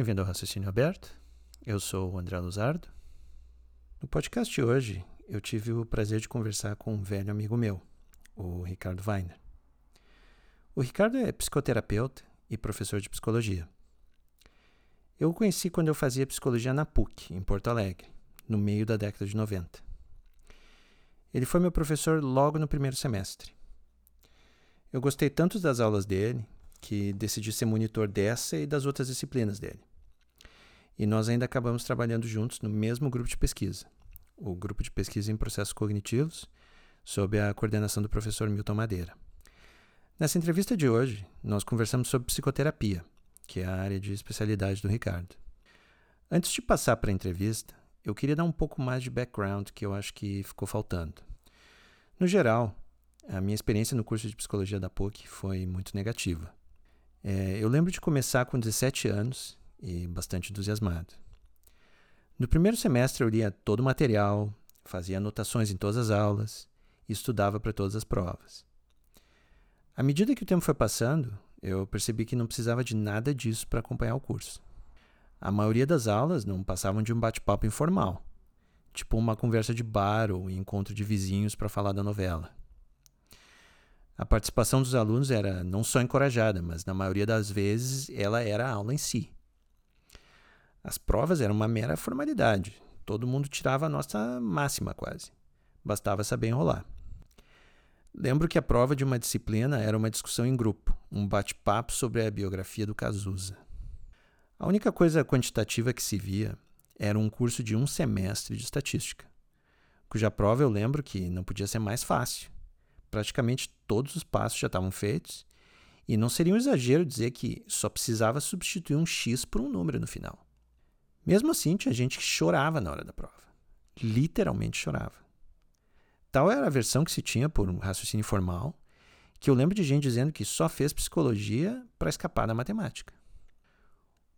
bem-vindo ao Raciocínio Aberto. Eu sou o André Luzardo. No podcast de hoje, eu tive o prazer de conversar com um velho amigo meu, o Ricardo Weiner. O Ricardo é psicoterapeuta e professor de psicologia. Eu o conheci quando eu fazia psicologia na PUC, em Porto Alegre, no meio da década de 90. Ele foi meu professor logo no primeiro semestre. Eu gostei tanto das aulas dele que decidi ser monitor dessa e das outras disciplinas dele. E nós ainda acabamos trabalhando juntos no mesmo grupo de pesquisa, o grupo de pesquisa em processos cognitivos, sob a coordenação do professor Milton Madeira. Nessa entrevista de hoje, nós conversamos sobre psicoterapia, que é a área de especialidade do Ricardo. Antes de passar para a entrevista, eu queria dar um pouco mais de background que eu acho que ficou faltando. No geral, a minha experiência no curso de psicologia da PUC foi muito negativa. É, eu lembro de começar com 17 anos e bastante entusiasmado. No primeiro semestre eu lia todo o material, fazia anotações em todas as aulas e estudava para todas as provas. À medida que o tempo foi passando, eu percebi que não precisava de nada disso para acompanhar o curso. A maioria das aulas não passavam de um bate-papo informal, tipo uma conversa de bar ou encontro de vizinhos para falar da novela. A participação dos alunos era não só encorajada, mas na maioria das vezes ela era a aula em si. As provas eram uma mera formalidade. Todo mundo tirava a nota máxima quase. Bastava saber enrolar. Lembro que a prova de uma disciplina era uma discussão em grupo, um bate-papo sobre a biografia do Cazuza. A única coisa quantitativa que se via era um curso de um semestre de estatística, cuja prova eu lembro que não podia ser mais fácil praticamente todos os passos já estavam feitos, e não seria um exagero dizer que só precisava substituir um x por um número no final. Mesmo assim, tinha gente que chorava na hora da prova. Literalmente chorava. Tal era a versão que se tinha por um raciocínio formal, que eu lembro de gente dizendo que só fez psicologia para escapar da matemática.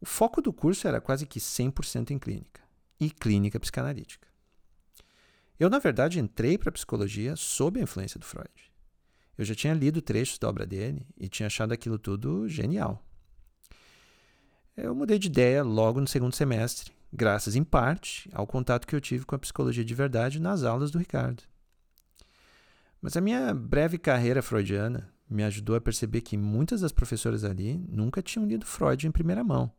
O foco do curso era quase que 100% em clínica, e clínica psicanalítica. Eu, na verdade, entrei para a psicologia sob a influência do Freud. Eu já tinha lido trechos da obra dele e tinha achado aquilo tudo genial. Eu mudei de ideia logo no segundo semestre, graças em parte ao contato que eu tive com a psicologia de verdade nas aulas do Ricardo. Mas a minha breve carreira freudiana me ajudou a perceber que muitas das professoras ali nunca tinham lido Freud em primeira mão,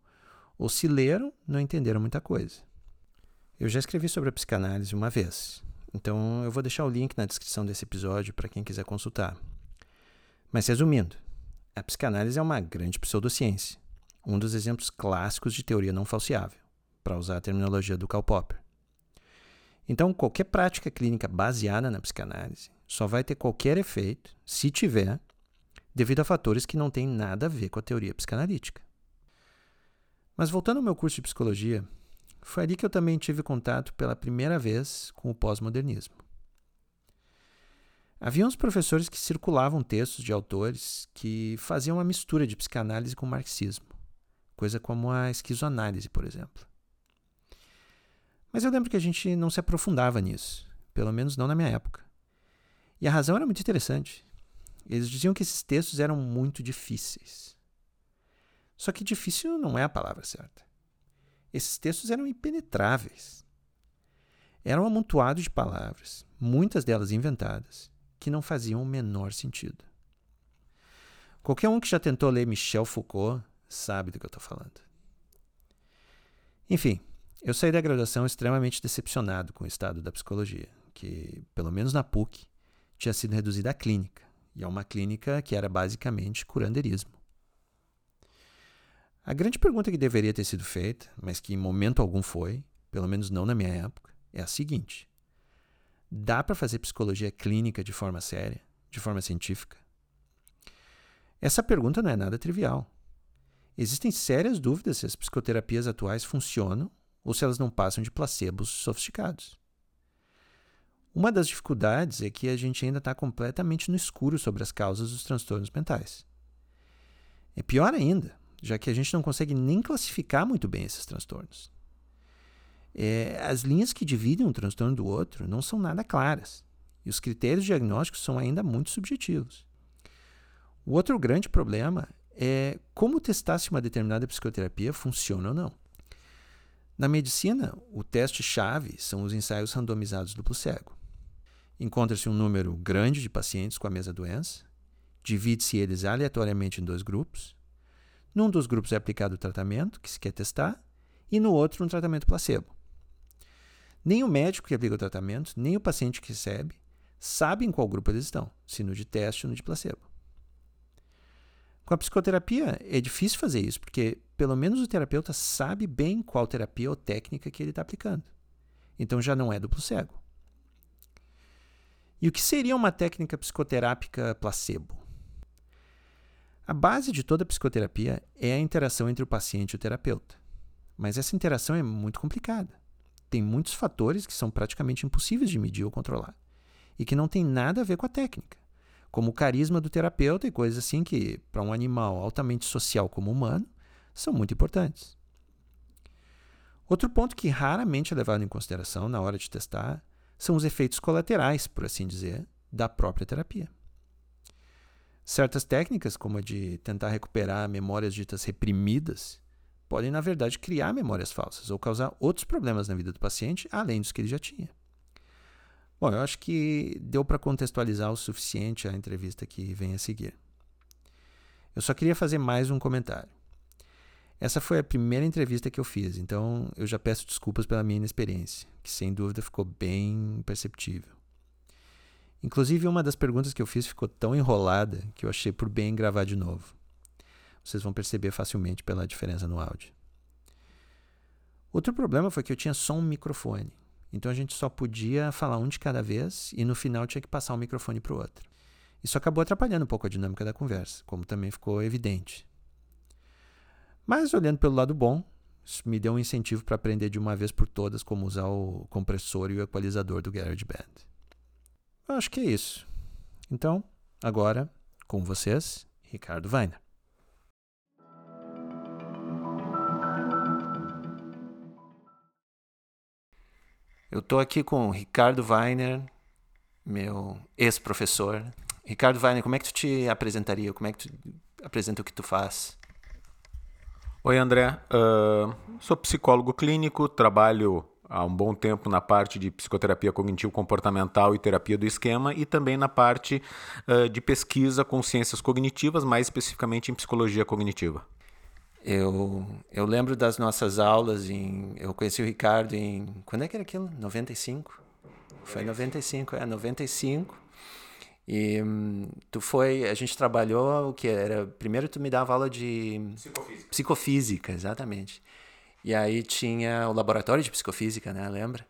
ou se leram, não entenderam muita coisa. Eu já escrevi sobre a psicanálise uma vez, então eu vou deixar o link na descrição desse episódio para quem quiser consultar. Mas resumindo, a psicanálise é uma grande pseudociência, um dos exemplos clássicos de teoria não falseável, para usar a terminologia do Karl Popper. Então, qualquer prática clínica baseada na psicanálise só vai ter qualquer efeito, se tiver, devido a fatores que não têm nada a ver com a teoria psicanalítica. Mas voltando ao meu curso de psicologia, foi ali que eu também tive contato pela primeira vez com o pós-modernismo. Havia uns professores que circulavam textos de autores que faziam uma mistura de psicanálise com marxismo, coisa como a esquizoanálise, por exemplo. Mas eu lembro que a gente não se aprofundava nisso, pelo menos não na minha época. E a razão era muito interessante. Eles diziam que esses textos eram muito difíceis. Só que difícil não é a palavra certa. Esses textos eram impenetráveis. Eram um amontoado de palavras, muitas delas inventadas, que não faziam o menor sentido. Qualquer um que já tentou ler Michel Foucault sabe do que eu estou falando. Enfim, eu saí da graduação extremamente decepcionado com o estado da psicologia, que, pelo menos na PUC, tinha sido reduzida à clínica, e a uma clínica que era basicamente curanderismo. A grande pergunta que deveria ter sido feita, mas que em momento algum foi, pelo menos não na minha época, é a seguinte: dá para fazer psicologia clínica de forma séria, de forma científica? Essa pergunta não é nada trivial. Existem sérias dúvidas se as psicoterapias atuais funcionam ou se elas não passam de placebos sofisticados. Uma das dificuldades é que a gente ainda está completamente no escuro sobre as causas dos transtornos mentais. É pior ainda, já que a gente não consegue nem classificar muito bem esses transtornos. É, as linhas que dividem um transtorno do outro não são nada claras, e os critérios diagnósticos são ainda muito subjetivos. O outro grande problema é como testar se uma determinada psicoterapia funciona ou não. Na medicina, o teste-chave são os ensaios randomizados duplo cego. Encontra-se um número grande de pacientes com a mesma doença, divide-se eles aleatoriamente em dois grupos. Num dos grupos é aplicado o tratamento que se quer testar, e no outro, um tratamento placebo. Nem o médico que aplica o tratamento, nem o paciente que recebe, sabem em qual grupo eles estão, se no de teste ou no de placebo. Com a psicoterapia é difícil fazer isso, porque pelo menos o terapeuta sabe bem qual terapia ou técnica que ele está aplicando. Então já não é duplo cego. E o que seria uma técnica psicoterápica placebo? A base de toda psicoterapia é a interação entre o paciente e o terapeuta. Mas essa interação é muito complicada. Tem muitos fatores que são praticamente impossíveis de medir ou controlar e que não tem nada a ver com a técnica como o carisma do terapeuta e coisas assim que, para um animal altamente social como o humano, são muito importantes. Outro ponto que raramente é levado em consideração na hora de testar são os efeitos colaterais, por assim dizer, da própria terapia. Certas técnicas, como a de tentar recuperar memórias ditas reprimidas, podem, na verdade, criar memórias falsas ou causar outros problemas na vida do paciente, além dos que ele já tinha. Bom, eu acho que deu para contextualizar o suficiente a entrevista que vem a seguir. Eu só queria fazer mais um comentário. Essa foi a primeira entrevista que eu fiz, então eu já peço desculpas pela minha inexperiência, que sem dúvida ficou bem perceptível. Inclusive, uma das perguntas que eu fiz ficou tão enrolada que eu achei por bem gravar de novo. Vocês vão perceber facilmente pela diferença no áudio. Outro problema foi que eu tinha só um microfone. Então a gente só podia falar um de cada vez e no final tinha que passar o microfone para o outro. Isso acabou atrapalhando um pouco a dinâmica da conversa, como também ficou evidente. Mas olhando pelo lado bom, isso me deu um incentivo para aprender de uma vez por todas como usar o compressor e o equalizador do GarageBand. Acho que é isso. Então, agora, com vocês, Ricardo Weiner. Eu estou aqui com o Ricardo Weiner, meu ex-professor. Ricardo Weiner, como é que tu te apresentaria? Como é que tu apresenta o que tu faz? Oi, André. Uh, sou psicólogo clínico, trabalho há um bom tempo na parte de psicoterapia cognitivo-comportamental e terapia do esquema e também na parte uh, de pesquisa com ciências cognitivas, mais especificamente em psicologia cognitiva. Eu, eu lembro das nossas aulas em. Eu conheci o Ricardo em. Quando é que era aquilo? 95? Foi 95, é, 95. E hum, tu foi. A gente trabalhou o que era. Primeiro tu me dava aula de. Psicofísica. Psicofísica, exatamente. E aí tinha o laboratório de psicofísica, né? Lembra?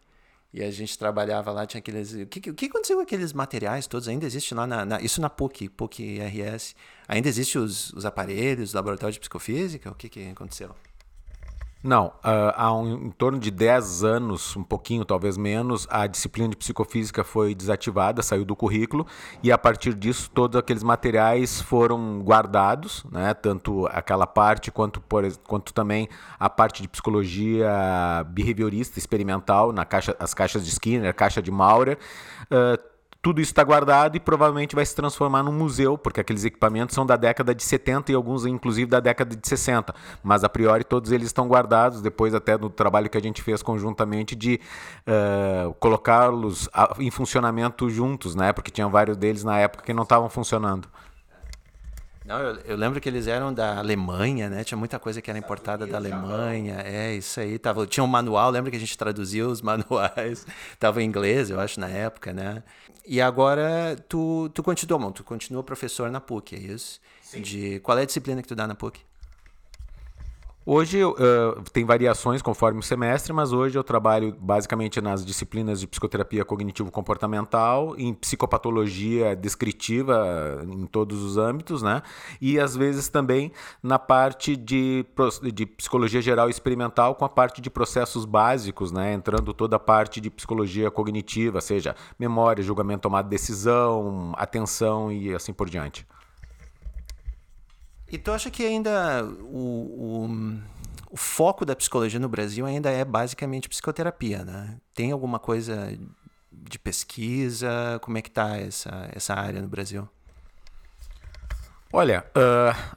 E a gente trabalhava lá, tinha aqueles. O que, o que aconteceu com aqueles materiais todos? Ainda existe lá na. na isso na PUC, PUC RS. Ainda existe os, os aparelhos, o laboratório de psicofísica? O que, que aconteceu? Não, uh, há um, em torno de 10 anos, um pouquinho, talvez menos, a disciplina de psicofísica foi desativada, saiu do currículo, e a partir disso todos aqueles materiais foram guardados, né? tanto aquela parte quanto, por, quanto também a parte de psicologia behaviorista experimental, na caixa, as caixas de Skinner, caixa de Maurer. Uh, tudo isso está guardado e provavelmente vai se transformar num museu, porque aqueles equipamentos são da década de 70 e alguns, inclusive, da década de 60. Mas, a priori, todos eles estão guardados, depois até do trabalho que a gente fez conjuntamente de uh, colocá-los em funcionamento juntos, né? Porque tinham vários deles na época que não estavam funcionando. Não, eu, eu, lembro que eles eram da Alemanha, né? Tinha muita coisa que era importada da Alemanha. É, isso aí. Tava, tinha um manual, lembra que a gente traduziu os manuais? Tava em inglês, eu acho, na época, né? E agora tu, tu continua, bom, tu continua professor na PUC, é isso? Sim. De, qual é a disciplina que tu dá na PUC? Hoje uh, tem variações conforme o semestre, mas hoje eu trabalho basicamente nas disciplinas de psicoterapia cognitivo-comportamental, em psicopatologia descritiva em todos os âmbitos, né? E às vezes também na parte de, de psicologia geral experimental com a parte de processos básicos, né? Entrando toda a parte de psicologia cognitiva, seja memória, julgamento, tomada de decisão, atenção e assim por diante. E tu acha que ainda o, o, o, foco da psicologia no Brasil ainda é basicamente psicoterapia, né? Tem alguma coisa de pesquisa? Como é que está essa, essa área no Brasil? Olha, uh,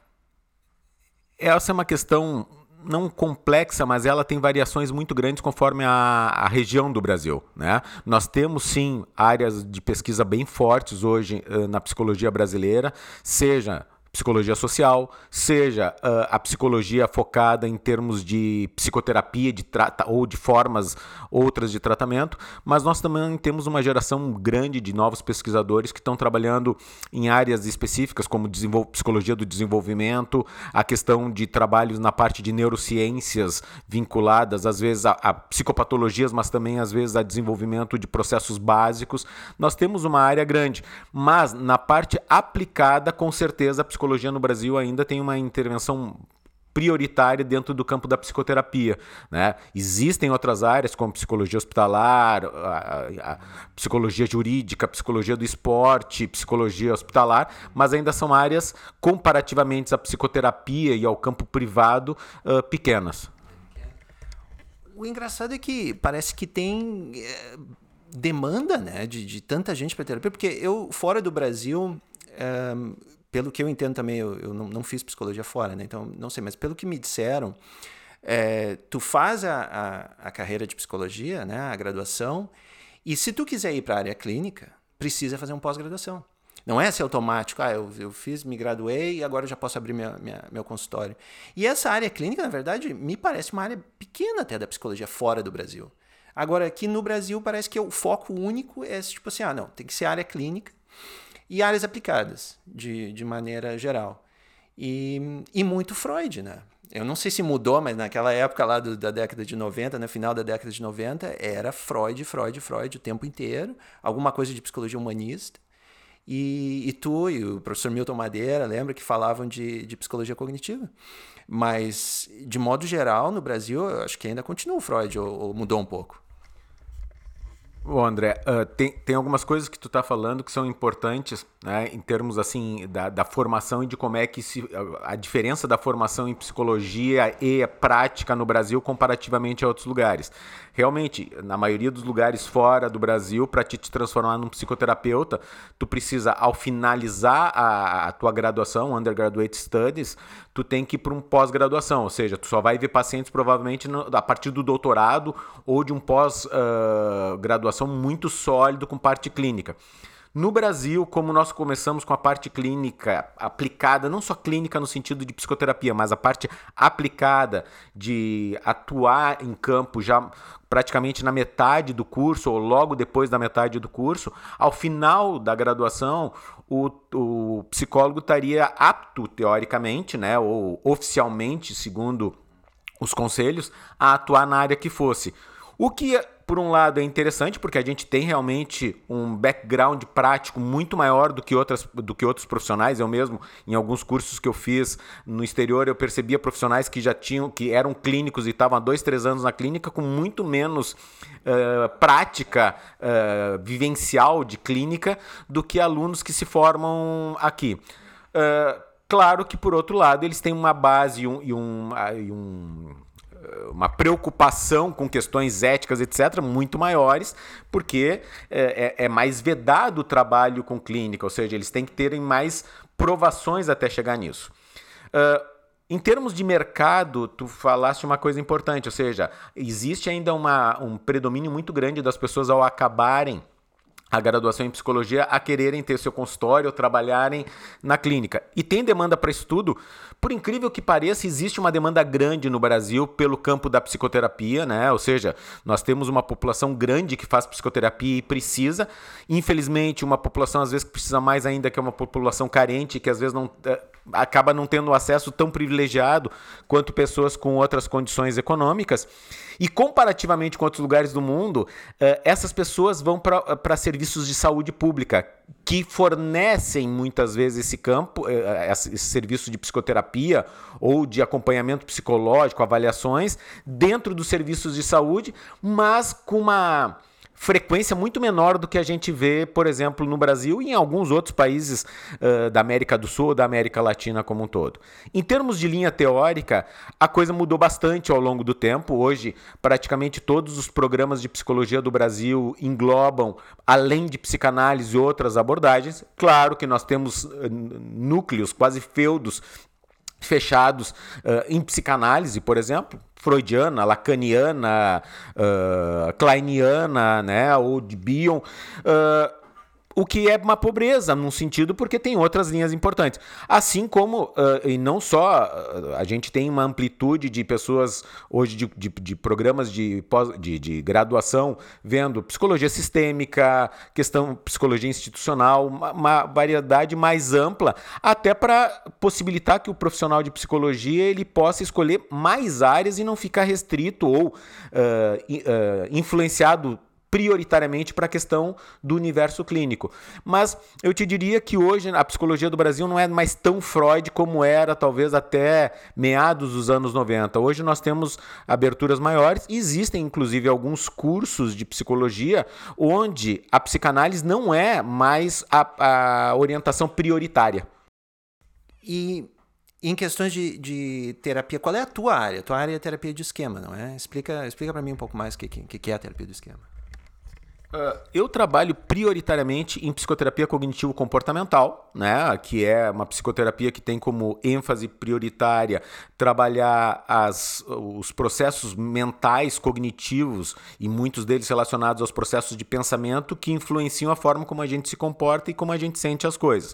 essa é uma questão não complexa, mas ela tem variações muito grandes conforme a, a, região do Brasil. Né? Nós temos sim áreas de pesquisa bem fortes hoje uh, na psicologia brasileira, seja psicologia social, seja uh, a psicologia focada em termos de psicoterapia de ou de formas outras de tratamento, mas nós também temos uma geração grande de novos pesquisadores que estão trabalhando em áreas específicas como psicologia do desenvolvimento, a questão de trabalhos na parte de neurociências vinculadas às vezes a, a psicopatologias, mas também às vezes a desenvolvimento de processos básicos. Nós temos uma área grande, mas na parte aplicada, com certeza a psicologia psicologia no Brasil ainda tem uma intervenção prioritária dentro do campo da psicoterapia. Né? Existem outras áreas, como psicologia hospitalar, a, a psicologia jurídica, psicologia do esporte, psicologia hospitalar, mas ainda são áreas, comparativamente à psicoterapia e ao campo privado, uh, pequenas. O engraçado é que parece que tem é, demanda né, de, de tanta gente para terapia, porque eu, fora do Brasil, é, pelo que eu entendo também, eu, eu não, não, fiz psicologia fora, né? Então, não sei, mas pelo que me disseram, é, tu faz a, a, a, carreira de psicologia, né? A graduação, e se tu quiser ir para a área clínica, precisa fazer um pós-graduação. Não é ser automático, ah, eu, eu fiz, me graduei e agora já posso abrir minha, minha, meu consultório. E essa área clínica, na verdade, me parece uma área pequena até da psicologia fora do Brasil. Agora, aqui no Brasil, parece que o foco único é tipo assim, ah, não, tem que ser área clínica e áreas aplicadas, de, de maneira geral. E, e muito Freud, né? Eu não sei se mudou, mas naquela época lá do, da década de 90, no né, final da década de 90, era Freud, Freud, Freud o tempo inteiro, alguma coisa de psicologia humanista. E, e tu e o professor Milton Madeira, lembra que falavam de, de psicologia cognitiva. Mas, de modo geral, no Brasil, eu acho que ainda continua o Freud, ou, ou mudou um pouco. Bom, André, uh, tem, tem algumas coisas que tu está falando que são importantes, né, em termos assim da, da, formação e de como é que se, a diferença da formação em psicologia e prática no Brasil comparativamente a outros lugares. Realmente, na maioria dos lugares fora do Brasil, para te, te transformar num psicoterapeuta, tu precisa, ao finalizar a, a tua graduação, undergraduate studies, tu tem que ir para um pós-graduação, ou seja, tu só vai ver pacientes provavelmente no, a partir do doutorado ou de um pós-graduação uh, muito sólido com parte clínica. No Brasil, como nós começamos com a parte clínica aplicada, não só clínica no sentido de psicoterapia, mas a parte aplicada de atuar em campo já praticamente na metade do curso ou logo depois da metade do curso, ao final da graduação, o, o psicólogo estaria apto, teoricamente, né, ou oficialmente, segundo os conselhos, a atuar na área que fosse. O que por um lado, é interessante porque a gente tem realmente um background prático muito maior do que, outras, do que outros profissionais. Eu mesmo, em alguns cursos que eu fiz no exterior, eu percebia profissionais que já tinham, que eram clínicos e estavam há dois, três anos na clínica com muito menos uh, prática uh, vivencial de clínica do que alunos que se formam aqui. Uh, claro que, por outro lado, eles têm uma base e um, e um, e um uma preocupação com questões éticas, etc., muito maiores, porque é, é, é, mais vedado o trabalho com clínica, ou seja, eles têm que terem mais provações até chegar nisso. Uh, em termos de mercado, tu falaste uma coisa importante, ou seja, existe ainda uma, um predomínio muito grande das pessoas ao acabarem a graduação em psicologia a quererem ter seu consultório trabalharem na clínica. E tem demanda para estudo. Por incrível que pareça, existe uma demanda grande no Brasil pelo campo da psicoterapia, né? Ou seja, nós temos uma população grande que faz psicoterapia e precisa. Infelizmente, uma população às vezes que precisa mais ainda que é uma população carente, que às vezes não eh, acaba não tendo acesso tão privilegiado quanto pessoas com outras condições econômicas. E comparativamente com outros lugares do mundo, eh, essas pessoas vão para serviços de saúde pública, que fornecem muitas vezes esse campo, eh, esse serviço de psicoterapia ou de acompanhamento psicológico, avaliações, dentro dos serviços de saúde, mas com uma frequência muito menor do que a gente vê, por exemplo, no Brasil e em alguns outros países uh, da América do Sul ou da América Latina como um todo. Em termos de linha teórica, a coisa mudou bastante ao longo do tempo. Hoje, praticamente todos os programas de psicologia do Brasil englobam, além de psicanálise, outras abordagens. Claro que nós temos uh, núcleos, quase feudos fechados uh, em psicanálise, por exemplo, freudiana, lacaniana, uh, kleiniana, né, ou de Bion, uh, o que é uma pobreza, num sentido, porque tem outras linhas importantes. Assim como, uh, e não só, uh, a gente tem uma amplitude de pessoas hoje de, de, de programas de, de, de, graduação vendo psicologia sistêmica, questão psicologia institucional, uma, uma variedade mais ampla, até para possibilitar que o profissional de psicologia ele possa escolher mais áreas e não ficar restrito ou uh, influenciado prioritariamente para a questão do universo clínico. Mas eu te diria que hoje a psicologia do Brasil não é mais tão Freud como era talvez até meados dos anos 90. Hoje nós temos aberturas maiores e existem inclusive alguns cursos de psicologia onde a psicanálise não é mais a, a orientação prioritária. E em questões de, de, terapia, qual é a tua área? A tua área é terapia de esquema, não é? Explica, explica para mim um pouco mais o que, que, que é a terapia do esquema. Uh, eu trabalho prioritariamente em psicoterapia cognitivo-comportamental, né, que é uma psicoterapia que tem como ênfase prioritária trabalhar as, os processos mentais cognitivos e muitos deles relacionados aos processos de pensamento que influenciam a forma como a gente se comporta e como a gente sente as coisas.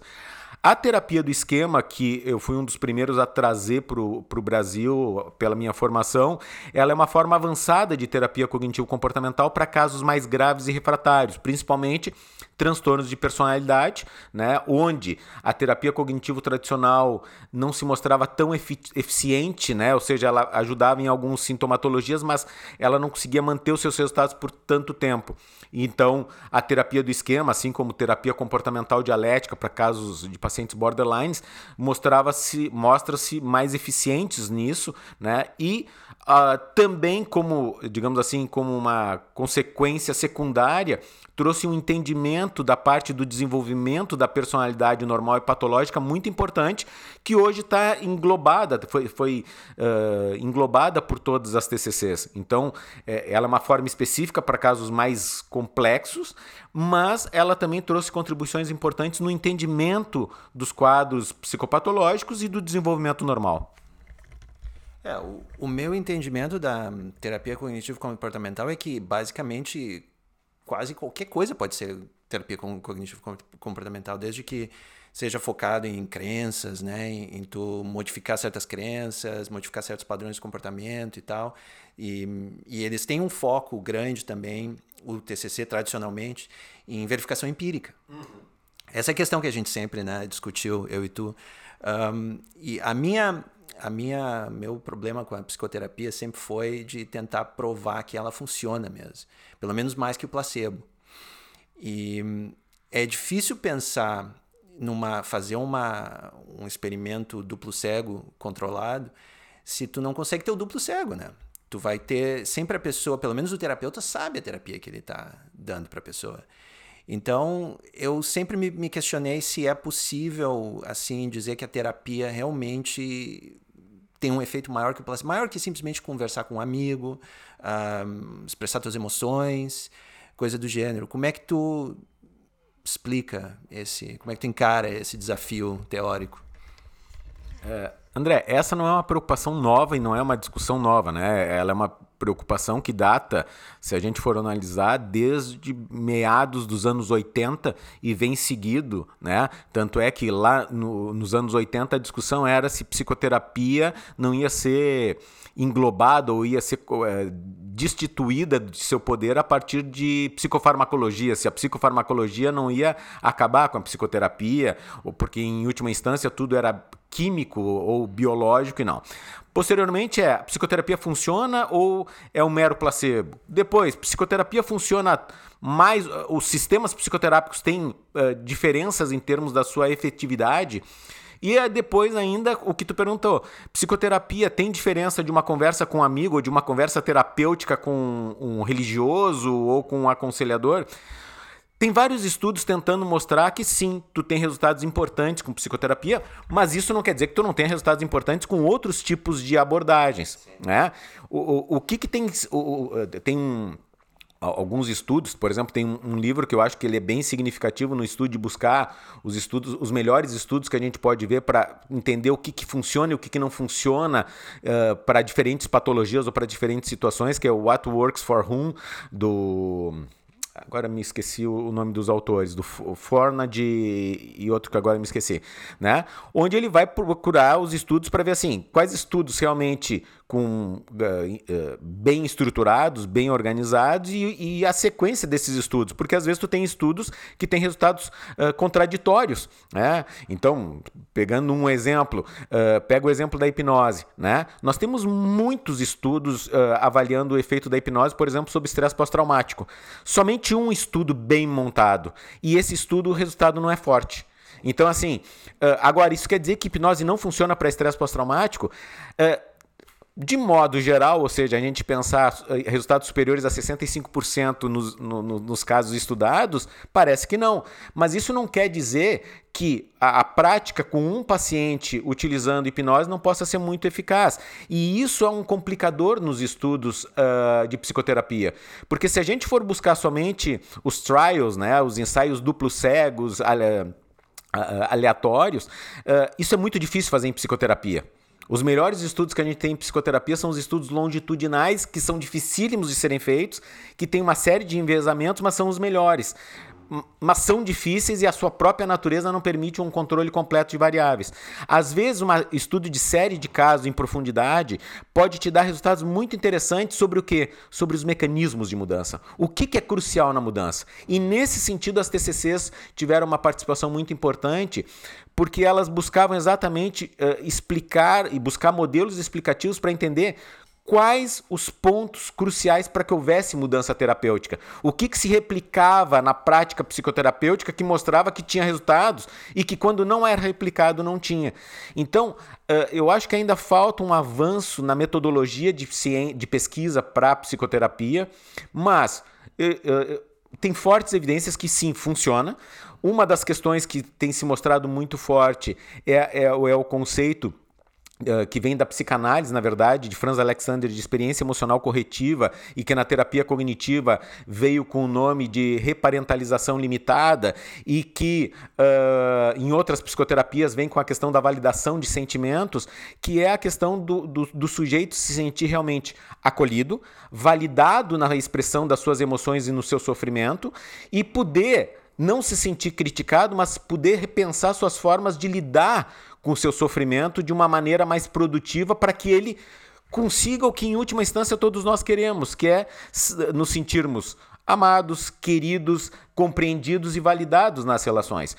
A terapia do esquema, que eu fui um dos primeiros a trazer para o Brasil pela minha formação, ela é uma forma avançada de terapia cognitivo-comportamental para casos mais graves e refratários, principalmente transtornos de personalidade, né, onde a terapia cognitivo tradicional não se mostrava tão efi eficiente, né, ou seja, ela ajudava em algumas sintomatologias, mas ela não conseguia manter os seus resultados por tanto tempo. Então, a terapia do esquema, assim como terapia comportamental dialética para casos de pacientes borderlines, mostrava-se mostra-se mais eficientes nisso, né? E uh, também como, digamos assim, como uma consequência secundária, trouxe um entendimento da parte do desenvolvimento da personalidade normal e patológica muito importante, que hoje está englobada, foi, foi uh, englobada por todas as TCCs. Então, é, ela é uma forma específica para casos mais complexos, mas ela também trouxe contribuições importantes no entendimento dos quadros psicopatológicos e do desenvolvimento normal. É, o, o meu entendimento da terapia cognitivo comportamental é que basicamente quase qualquer coisa pode ser terapia cognitivo comportamental, desde que seja focado em crenças, né, em, em, tu modificar certas crenças, modificar certos padrões de comportamento e tal. E, e eles têm um foco grande também, o TCC tradicionalmente, em verificação empírica. Uhum. Essa é a questão que a gente sempre né, discutiu, eu e tu. Um, e a minha a minha meu problema com a psicoterapia sempre foi de tentar provar que ela funciona mesmo, pelo menos mais que o placebo. E é difícil pensar numa fazer uma um experimento duplo cego controlado se tu não consegue ter o duplo cego, né? Tu vai ter sempre a pessoa, pelo menos o terapeuta sabe a terapia que ele está dando para a pessoa. Então, eu sempre me, questionei se é possível, assim, dizer que a terapia realmente tem um efeito maior que o placebo, maior que simplesmente conversar com um amigo, uh, expressar suas emoções, coisa do gênero. Como é que tu explica esse, como é que tu encara esse desafio teórico? É, André, essa não é uma preocupação nova e não é uma discussão nova, né? Ela é uma preocupação que data, se a gente for analisar, desde meados dos anos 80 e vem seguido, né? Tanto é que lá no, nos anos 80 a discussão era se psicoterapia não ia ser englobada ou ia ser é, destituída de seu poder a partir de psicofarmacologia, se a psicofarmacologia não ia acabar com a psicoterapia, ou porque em última instância tudo era químico ou biológico e não. Posteriormente é, psicoterapia funciona ou é um mero placebo? Depois, psicoterapia funciona mais, os sistemas psicoterápicos têm uh, diferenças em termos da sua efetividade? E é depois ainda o que tu perguntou, psicoterapia tem diferença de uma conversa com um amigo ou de uma conversa terapêutica com um religioso ou com um aconselhador? Tem vários estudos tentando mostrar que sim, tu tem resultados importantes com psicoterapia, mas isso não quer dizer que tu não tenha resultados importantes com outros tipos de abordagens, né? O, o, o que que tem... O, tem alguns estudos, por exemplo, tem um, livro que eu acho que ele é bem significativo no estudo de buscar os estudos, os melhores estudos que a gente pode ver para entender o que, que funciona e o que, que não funciona uh, para diferentes patologias ou para diferentes situações, que é o What Works for Whom, do agora me esqueci o nome dos autores, do Fornad e outro que agora me esqueci, né? Onde ele vai procurar os estudos para ver assim, quais estudos realmente com uh, uh, bem estruturados, bem organizados e, e, a sequência desses estudos, porque às vezes tu tem estudos que têm resultados uh, contraditórios, né? Então, pegando um exemplo, pega o exemplo da hipnose, né? Nós temos muitos estudos avaliando o efeito da hipnose, por exemplo, sobre estresse pós-traumático. Somente um estudo bem montado e esse estudo o resultado não é forte. Então, assim, agora isso quer dizer que hipnose não funciona para estresse pós-traumático? De modo geral, ou seja, a gente pensar eh, resultados superiores a 65% nos, no, nos casos estudados, parece que não. Mas isso não quer dizer que a, a, prática com um paciente utilizando hipnose não possa ser muito eficaz. E isso é um complicador nos estudos uh, de psicoterapia. Porque se a gente for buscar somente os trials, né, os ensaios duplos cegos, aleatórios, uh, isso é muito difícil fazer em psicoterapia. Os melhores estudos que a gente tem em psicoterapia são os estudos longitudinais, que são dificílimos de serem feitos, que tem uma série de enviesamentos, mas são os melhores. Mas são difíceis e a sua própria natureza não permite um controle completo de variáveis. Às vezes, um estudo de série de casos em profundidade pode te dar resultados muito interessantes sobre o que? Sobre os mecanismos de mudança. O que, que é crucial na mudança? E nesse sentido, as TCCs tiveram uma participação muito importante, porque elas buscavam exatamente uh, explicar e buscar modelos explicativos para entender quais os pontos cruciais para que houvesse mudança terapêutica. O que, que, se replicava na prática psicoterapêutica que mostrava que tinha resultados e que, quando não era replicado, não tinha. Então, uh, eu acho que ainda falta um avanço na metodologia de, de pesquisa para psicoterapia, mas. Uh, uh, tem fortes evidências que sim, funciona. Uma das questões que tem se mostrado muito forte é, é, é o conceito que vem da psicanálise, na verdade, de Franz Alexander, de experiência emocional corretiva, e que na terapia cognitiva veio com o nome de reparentalização limitada, e que uh, em outras psicoterapias vem com a questão da validação de sentimentos, que é a questão do, do, do sujeito se sentir realmente acolhido, validado na expressão das suas emoções e no seu sofrimento, e poder não se sentir criticado, mas poder repensar suas formas de lidar com seu sofrimento de uma maneira mais produtiva para que ele consiga o que em última instância todos nós queremos, que é nos sentirmos amados, queridos, compreendidos e validados nas relações.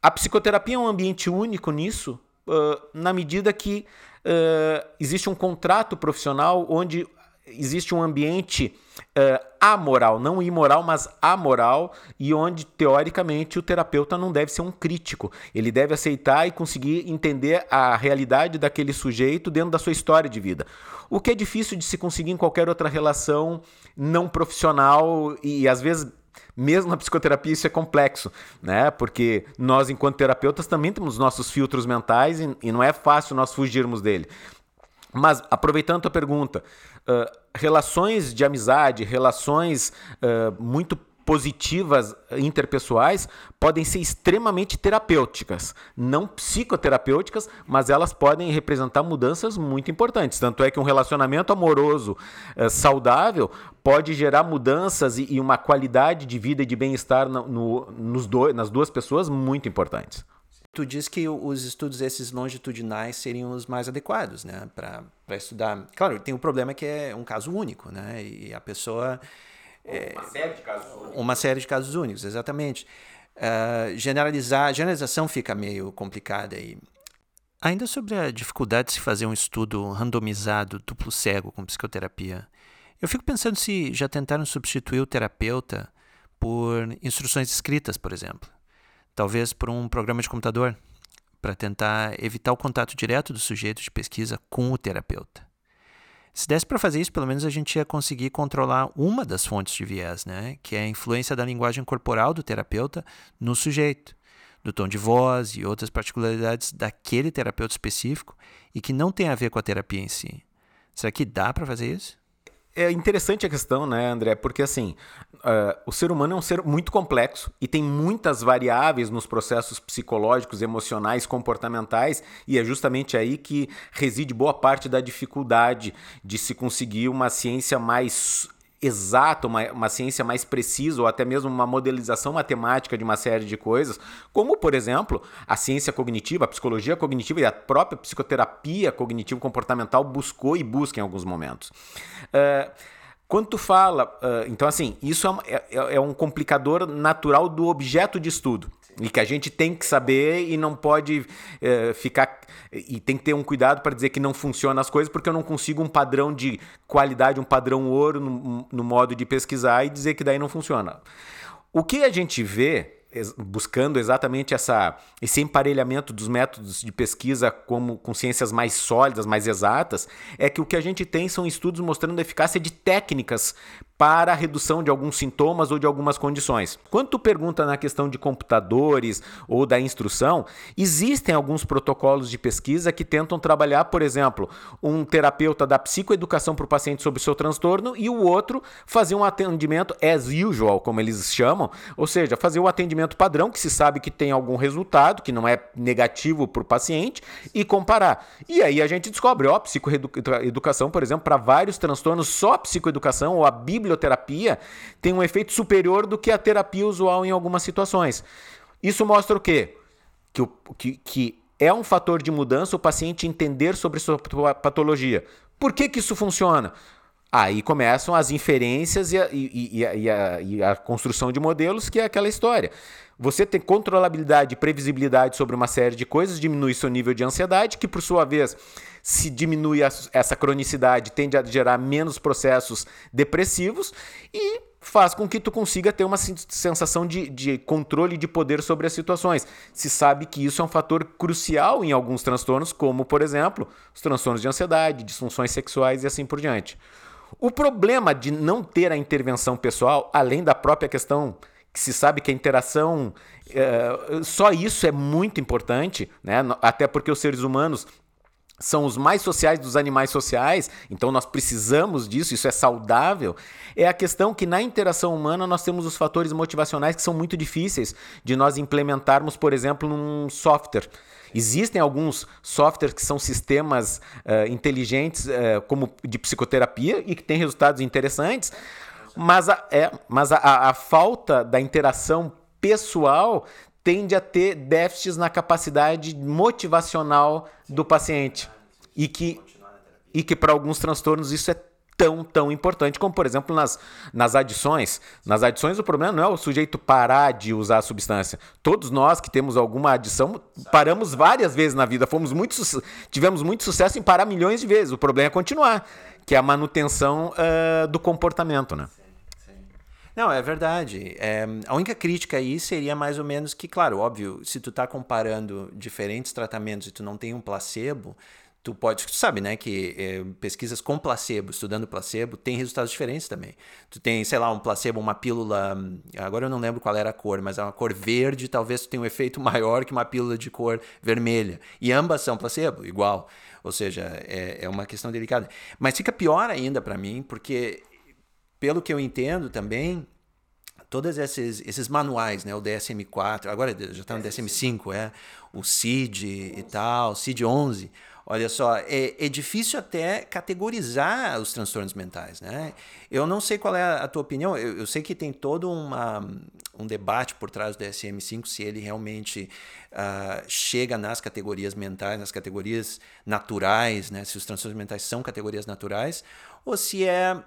A psicoterapia é um ambiente único nisso, uh, na medida que uh, existe um contrato profissional onde existe um ambiente uh, amoral, não imoral, mas amoral, e onde, teoricamente, o terapeuta não deve ser um crítico. Ele deve aceitar e conseguir entender a realidade daquele sujeito dentro da sua história de vida. O que é difícil de se conseguir em qualquer outra relação não profissional e, às vezes, mesmo na psicoterapia isso é complexo, né? Porque nós, enquanto terapeutas, também temos nossos filtros mentais e, e não é fácil nós fugirmos dele. Mas, aproveitando a pergunta, uh, relações de amizade, relações uh, muito positivas interpessoais podem ser extremamente terapêuticas, não psicoterapêuticas, mas elas podem representar mudanças muito importantes. Tanto é que um relacionamento amoroso saudável pode gerar mudanças e, e, uma qualidade de vida e de bem-estar no, no, nos do, nas duas pessoas muito importantes. Tu diz que os estudos esses longitudinais seriam os mais adequados, né, para estudar. Claro, tem o um problema que é um caso único, né, e a pessoa é, uma série de casos únicos. Uma série de casos únicos, exatamente. Uh, generalizar, generalização fica meio complicada aí. Ainda sobre a dificuldade de se fazer um estudo randomizado, duplo cego com psicoterapia, eu fico pensando se já tentaram substituir o terapeuta por instruções escritas, por exemplo talvez por um programa de computador, para tentar evitar o contato direto do sujeito de pesquisa com o terapeuta. Se desse para fazer isso, pelo menos a gente ia conseguir controlar uma das fontes de viés, né? que é a influência da linguagem corporal do terapeuta no sujeito, do tom de voz e outras particularidades daquele terapeuta específico e que não tem a ver com a terapia em si. Será que dá para fazer isso? É interessante a questão, né, André? Porque assim, uh, o ser humano é um ser muito complexo e tem muitas variáveis nos processos psicológicos, emocionais, comportamentais, e é justamente aí que reside boa parte da dificuldade de se conseguir uma ciência mais exata, uma, uma ciência mais precisa, ou até mesmo uma modelização matemática de uma série de coisas, como, por exemplo, a ciência cognitiva, a psicologia cognitiva e a própria psicoterapia cognitivo-comportamental buscou e busca em alguns momentos. Uh, quando tu fala, uh, então assim, isso é, é, é um complicador natural do objeto de estudo e que a gente tem que saber e não pode é, ficar e tem que ter um cuidado para dizer que não funciona as coisas porque eu não consigo um padrão de qualidade, um padrão ouro no, no modo de pesquisar e dizer que daí não funciona. O que a gente vê buscando exatamente essa, esse emparelhamento dos métodos de pesquisa como com ciências mais sólidas, mais exatas, é que o que a gente tem são estudos mostrando a eficácia de técnicas para a redução de alguns sintomas ou de algumas condições. Quando tu pergunta na questão de computadores ou da instrução, existem alguns protocolos de pesquisa que tentam trabalhar, por exemplo, um terapeuta da psicoeducação para o paciente sobre o seu transtorno e o outro fazer um atendimento as usual, como eles chamam, ou seja, fazer o atendimento padrão que se sabe que tem algum resultado, que não é negativo para o paciente, e comparar. E aí a gente descobre, ó, psicoeducação, por exemplo, para vários transtornos, só a psicoeducação ou a bíblia biblioterapia tem um efeito superior do que a terapia usual em algumas situações. Isso mostra o quê? Que, que, que é um fator de mudança o paciente entender sobre sua patologia. Por que, que isso funciona? Aí começam as inferências e a, e, e, a, e a, construção de modelos, que é aquela história. Você tem controlabilidade e previsibilidade sobre uma série de coisas, diminui seu nível de ansiedade, que por sua vez se diminui essa cronicidade, tende a gerar menos processos depressivos e faz com que tu consiga ter uma sensação de, de controle de poder sobre as situações. Se sabe que isso é um fator crucial em alguns transtornos, como, por exemplo, os transtornos de ansiedade, disfunções sexuais e assim por diante. O problema de não ter a intervenção pessoal, além da própria questão que se sabe que a interação, é, só isso é muito importante, né? até porque os seres humanos são os mais sociais dos animais sociais, então nós precisamos disso, isso é saudável, é a questão que na interação humana nós temos os fatores motivacionais que são muito difíceis de nós implementarmos, por exemplo, num software. Existem alguns softwares que são sistemas uh, inteligentes, uh, como de psicoterapia, e que têm resultados interessantes, mas a, é, mas a, a falta da interação pessoal tende a ter déficits na capacidade motivacional do paciente. E que, e que para alguns transtornos isso é tão, tão importante, como por exemplo nas, nas adições. Nas adições, o problema não é o sujeito parar de usar a substância. Todos nós que temos alguma adição paramos várias vezes na vida, fomos muito, tivemos muito sucesso em parar milhões de vezes. O problema é continuar, que é a manutenção uh, do comportamento. Né? Não, é verdade. É, a única crítica aí seria mais ou menos que, claro, óbvio, se tu está comparando diferentes tratamentos e tu não tem um placebo, tu pode, tu sabe, né, que é, pesquisas com placebo, estudando placebo, tem resultados diferentes também. Tu tem, sei lá, um placebo, uma pílula, agora eu não lembro qual era a cor, mas é uma cor verde, talvez tu tenha um efeito maior que uma pílula de cor vermelha. E ambas são placebo, igual. Ou seja, é, é uma questão delicada. Mas fica pior ainda para mim, porque pelo que eu entendo também, todos esses, esses manuais, né, o DSM-4, agora já está no DSM-5, é, o CID e tal, CID-11, olha só, é, é difícil até categorizar os transtornos mentais, né? Eu não sei qual é a tua opinião, eu, eu sei que tem todo uma, um debate por trás do DSM-5, se ele realmente uh, chega nas categorias mentais, nas categorias naturais, né? Se os transtornos mentais são categorias naturais, ou se é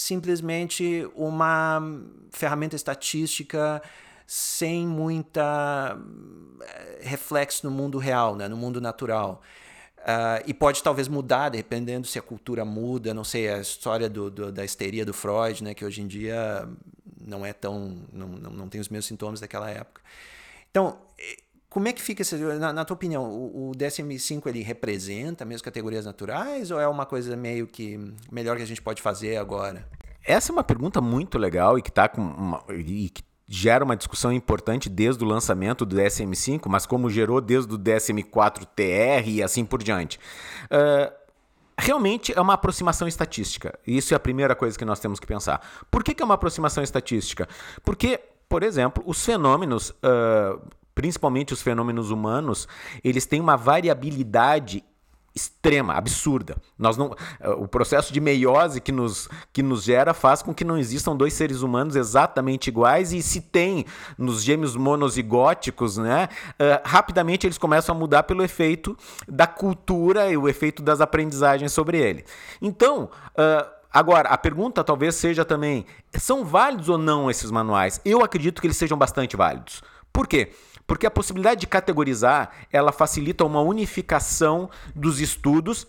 simplesmente uma ferramenta estatística sem muita eh, reflexo no mundo real, né? no mundo natural. Uh, e pode talvez mudar, dependendo se a cultura muda, não sei, a história do, do, da histeria do Freud, né, que hoje em dia não é tão. não, não, não tem os mesmos sintomas daquela época. Então, como é que fica, esse, na, na tua opinião, o, o DSM-5 ele representa mesmo categorias naturais ou é uma coisa meio que melhor que a gente pode fazer agora? Essa é uma pergunta muito legal e que tá com uma, e que gera uma discussão importante desde o lançamento do DSM-5, mas como gerou desde o DSM-4 TR e assim por diante. Uh, realmente é uma aproximação estatística. Isso é a primeira coisa que nós temos que pensar. Por que, que é uma aproximação estatística? Porque, por exemplo, os fenômenos. Uh, principalmente os fenômenos humanos, eles têm uma variabilidade extrema, absurda. Nós não, o processo de meiose que nos, que nos gera faz com que não existam dois seres humanos exatamente iguais e se tem nos gêmeos monozigóticos, né, uh, rapidamente eles começam a mudar pelo efeito da cultura e o efeito das aprendizagens sobre ele. Então, uh, Agora, a pergunta talvez seja também: são válidos ou não esses manuais? Eu acredito que eles sejam bastante válidos. Por quê? Porque a possibilidade de categorizar, ela facilita uma unificação dos estudos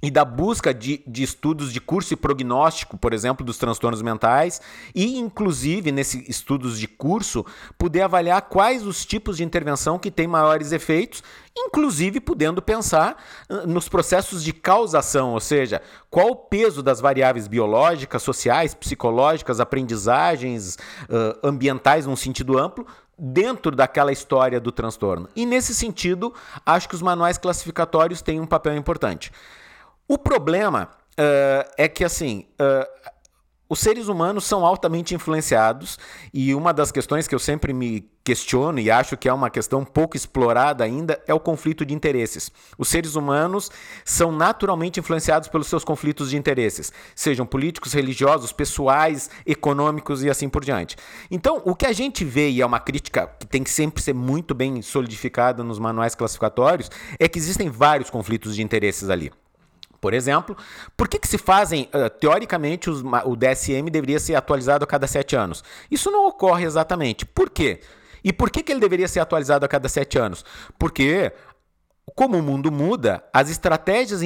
e da busca de, de, estudos de curso e prognóstico, por exemplo, dos transtornos mentais, e inclusive nesses estudos de curso, poder avaliar quais os tipos de intervenção que têm maiores efeitos, inclusive podendo pensar nos processos de causação, ou seja, qual o peso das variáveis biológicas, sociais, psicológicas, aprendizagens, uh, ambientais num sentido amplo, dentro daquela história do transtorno. E nesse sentido, acho que os manuais classificatórios têm um papel importante. O problema uh, é que, assim, uh, os seres humanos são altamente influenciados e uma das questões que eu sempre me questiono e acho que é uma questão pouco explorada ainda é o conflito de interesses. Os seres humanos são naturalmente influenciados pelos seus conflitos de interesses, sejam políticos, religiosos, pessoais, econômicos e assim por diante. Então, o que a gente vê e é uma crítica que tem que sempre ser muito bem solidificada nos manuais classificatórios é que existem vários conflitos de interesses ali. Por exemplo, por que, que se fazem, uh, teoricamente, os, o DSM deveria ser atualizado a cada sete anos? Isso não ocorre exatamente. Por quê? E por que, que ele deveria ser atualizado a cada sete anos? Porque como o mundo muda, as estratégias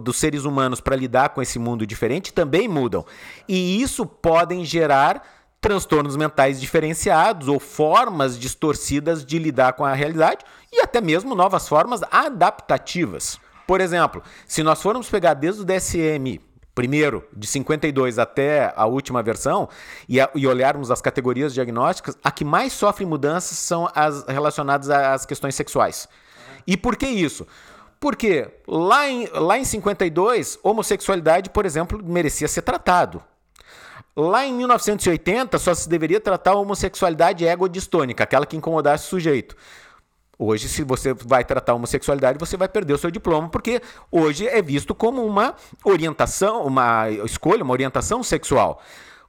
dos seres humanos para lidar com esse mundo diferente também mudam. E isso podem gerar transtornos mentais diferenciados ou formas distorcidas de lidar com a realidade e até mesmo novas formas adaptativas. Por exemplo, se nós formos pegar desde o DSM primeiro, de 52 até a última versão, e, a, e, olharmos as categorias diagnósticas, a que mais sofre mudanças são as relacionadas às questões sexuais. E por que isso? Porque lá em, lá em 52, homossexualidade, por exemplo, merecia ser tratado. Lá em 1980, só se deveria tratar a homossexualidade egodistônica, aquela que incomodasse o sujeito. Hoje, se você vai tratar homossexualidade, você vai perder o seu diploma, porque hoje é visto como uma orientação, uma escolha, uma orientação sexual.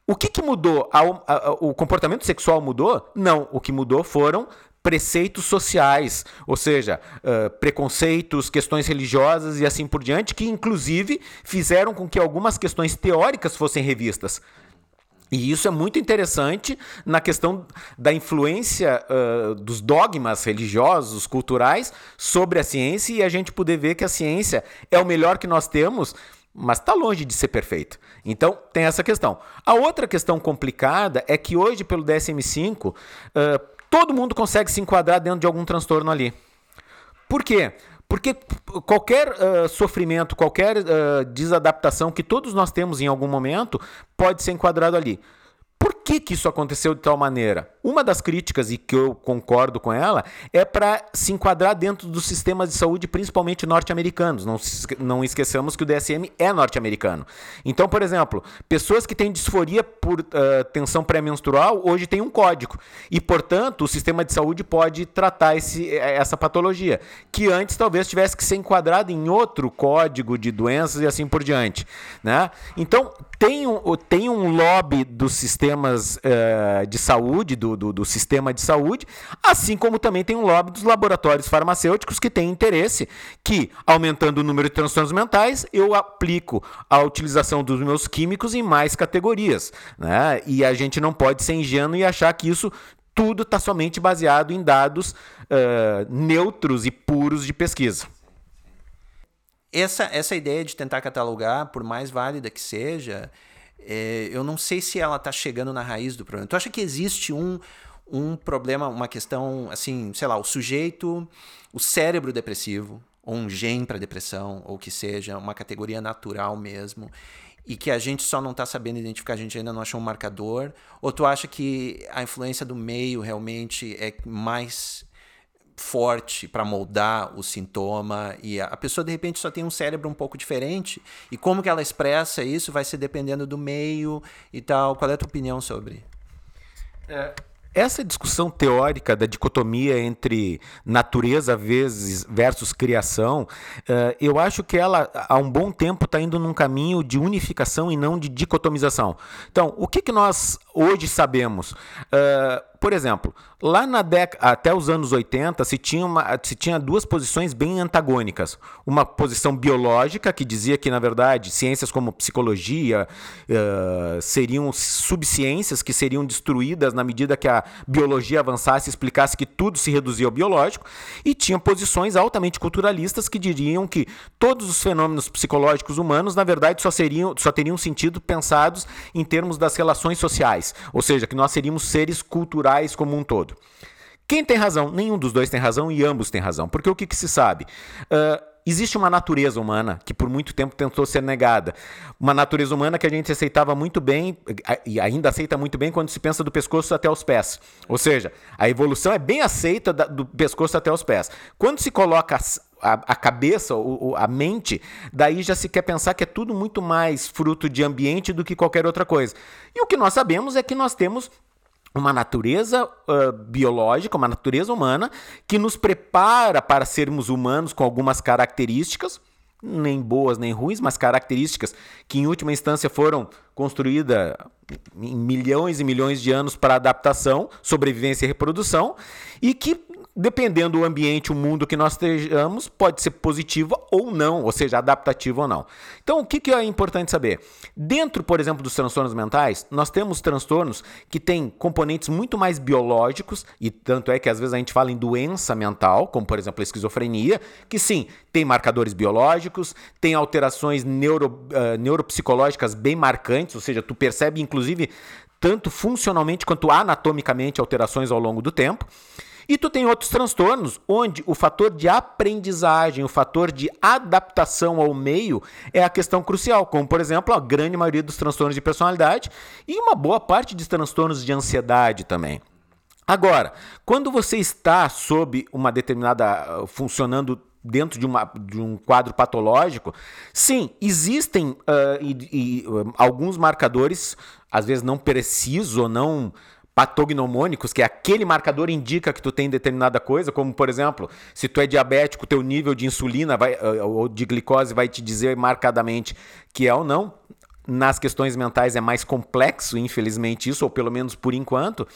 O que, que mudou? A, a, a, o comportamento sexual mudou? Não. O que mudou foram preceitos sociais, ou seja, uh, preconceitos, questões religiosas e assim por diante, que inclusive fizeram com que algumas questões teóricas fossem revistas. E isso é muito interessante na questão da influência uh, dos dogmas religiosos, culturais sobre a ciência e a gente poder ver que a ciência é o melhor que nós temos, mas está longe de ser perfeito. Então, tem essa questão. A outra questão complicada é que hoje, pelo DSM-5, uh, todo mundo consegue se enquadrar dentro de algum transtorno ali. Por quê? Porque qualquer uh, sofrimento, qualquer uh, desadaptação que todos nós temos em algum momento pode ser enquadrado ali. Que, que isso aconteceu de tal maneira? Uma das críticas, e que eu concordo com ela, é para se enquadrar dentro dos sistemas de saúde, principalmente norte-americanos. Não, não esqueçamos que o DSM é norte-americano. Então, por exemplo, pessoas que têm disforia por uh, tensão pré-menstrual hoje têm um código. E, portanto, o sistema de saúde pode tratar esse, essa patologia, que antes talvez tivesse que ser enquadrado em outro código de doenças e assim por diante. Né? Então, tem um, tem um lobby dos sistemas uh, de saúde, do, do, do, sistema de saúde, assim como também tem um lobby dos laboratórios farmacêuticos que tem interesse que, aumentando o número de transtornos mentais, eu aplico a utilização dos meus químicos em mais categorias. Né? E a gente não pode ser ingênuo e achar que isso tudo está somente baseado em dados uh, neutros e puros de pesquisa essa, essa ideia de tentar catalogar, por mais válida que seja, é, eu não sei se ela está chegando na raiz do problema. Tu acha que existe um, um problema, uma questão, assim, sei lá, o sujeito, o cérebro depressivo, ou um gene para depressão, ou que seja, uma categoria natural mesmo, e que a gente só não está sabendo identificar, a gente ainda não achou um marcador? Ou tu acha que a influência do meio realmente é mais forte para moldar o sintoma e a pessoa de repente só tem um cérebro um pouco diferente e como que ela expressa isso vai ser dependendo do meio e tal. Qual é a tua opinião sobre? É, essa discussão teórica da dicotomia entre natureza vezes versus criação, uh, eu acho que ela há um bom tempo está indo num caminho de unificação e não de dicotomização. Então, o que, que nós hoje sabemos? Por exemplo, lá na década, até os anos 80, se tinha, uma, se tinha duas posições bem antagônicas. Uma posição biológica, que dizia que, na verdade, ciências como psicologia uh, seriam subciências que seriam destruídas na medida que a biologia avançasse e explicasse que tudo se reduzia ao biológico. E tinha posições altamente culturalistas que diriam que todos os fenômenos psicológicos humanos, na verdade, só, seriam, só teriam sentido pensados em termos das relações sociais. Ou seja, que nós seríamos seres culturais culturais como um todo. Quem tem razão? Nenhum dos dois tem razão e ambos têm razão. Porque o que, que se sabe? Uh, existe uma natureza humana que por muito tempo tentou ser negada. Uma natureza humana que a gente aceitava muito bem e ainda aceita muito bem quando se pensa do pescoço até os pés. Ou seja, a evolução é bem aceita do pescoço até os pés. Quando se coloca a, a cabeça, a mente, daí já se quer pensar que é tudo muito mais fruto de ambiente do que qualquer outra coisa. E o que nós sabemos é que nós temos uma natureza uh, biológica, uma natureza humana que nos prepara para sermos humanos com algumas características, nem boas nem ruins, mas características que em última instância foram construídas em milhões e milhões de anos para adaptação, sobrevivência e reprodução, e que dependendo do ambiente, o mundo que nós estejamos, pode ser positiva ou não, ou seja, adaptativa ou não. Então, o que, que é importante saber? Dentro, por exemplo, dos transtornos mentais, nós temos transtornos que têm componentes muito mais biológicos, e tanto é que às vezes a gente fala em doença mental, como por exemplo a esquizofrenia, que sim, tem marcadores biológicos, tem alterações neuro, uh, neuropsicológicas bem marcantes, ou seja, tu percebe inclusive tanto funcionalmente quanto anatomicamente alterações ao longo do tempo. E tu tem outros transtornos onde o fator de aprendizagem, o fator de adaptação ao meio é a questão crucial, como por exemplo a grande maioria dos transtornos de personalidade e uma boa parte de transtornos de ansiedade também. Agora, quando você está sob uma determinada funcionando dentro de, uma, de um quadro patológico, sim, existem uh, e, e, uh, alguns marcadores, às vezes não precisos ou não patognomônicos, que é aquele marcador indica que tu tem determinada coisa, como por exemplo, se tu é diabético, teu nível de insulina vai, eh, ou de glicose vai te dizer marcadamente que é ou não. Nas questões mentais é mais complexo, infelizmente, isso, ou pelo menos por enquanto.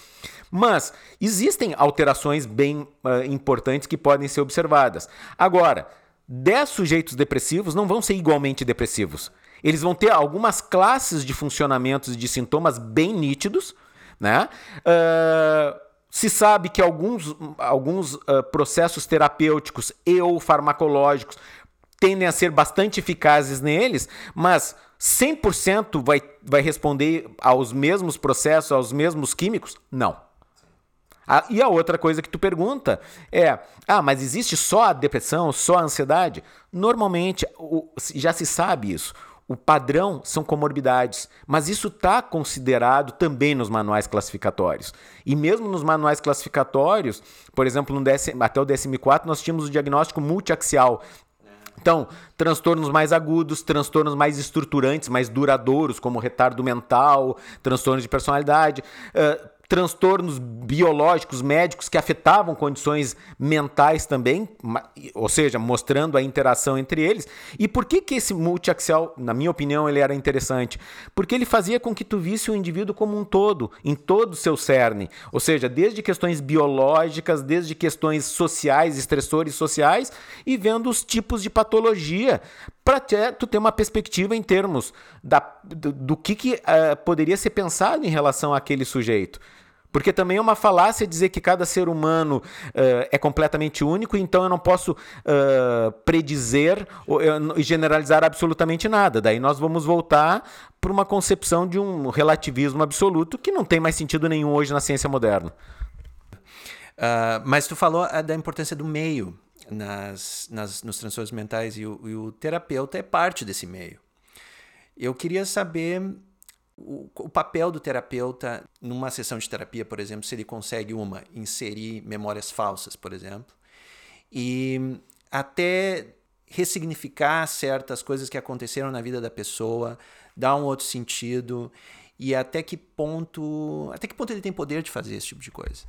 Mas existem alterações bem uh, importantes que podem ser observadas. Agora, 10 sujeitos depressivos não vão ser igualmente depressivos. Eles vão ter algumas classes de funcionamentos e de sintomas bem nítidos, né? Uh, se sabe que alguns, alguns uh, processos terapêuticos e ou farmacológicos tendem a ser bastante eficazes neles, mas 100% vai, vai responder aos mesmos processos, aos mesmos químicos? Não. Ah, e a outra coisa que tu pergunta é: ah, mas existe só a depressão, só a ansiedade? Normalmente o, já se sabe isso. O padrão são comorbidades, mas isso está considerado também nos manuais classificatórios. E mesmo nos manuais classificatórios, por exemplo, décimo, até o DSM-4, nós tínhamos o diagnóstico multiaxial, então, transtornos mais agudos, transtornos mais estruturantes, mais duradouros, como retardo mental, transtornos de personalidade, uh, transtornos biológicos, médicos que afetavam condições mentais também, ou seja, mostrando a interação entre eles. E por que, que esse multiaxial, na minha opinião, ele era interessante? Porque ele fazia com que tu visse o indivíduo como um todo, em todo o seu cerne. Ou seja, desde questões biológicas, desde questões sociais, estressores sociais, e vendo os tipos de patologia, para tu ter uma perspectiva em termos da, do, do que, que uh, poderia ser pensado em relação àquele sujeito. Porque também é uma falácia dizer que cada ser humano uh, é completamente único, então eu não posso uh, predizer e generalizar absolutamente nada. Daí nós vamos voltar para uma concepção de um relativismo absoluto que não tem mais sentido nenhum hoje na ciência moderna. Uh, mas tu falou da importância do meio nas, nas, nos transtornos mentais e o, e o terapeuta é parte desse meio. Eu queria saber o, o, papel do terapeuta numa sessão de terapia, por exemplo, se ele consegue uma inserir memórias falsas, por exemplo, e até ressignificar certas coisas que aconteceram na vida da pessoa, dar um outro sentido e até que ponto, até que ponto ele tem poder de fazer esse tipo de coisa.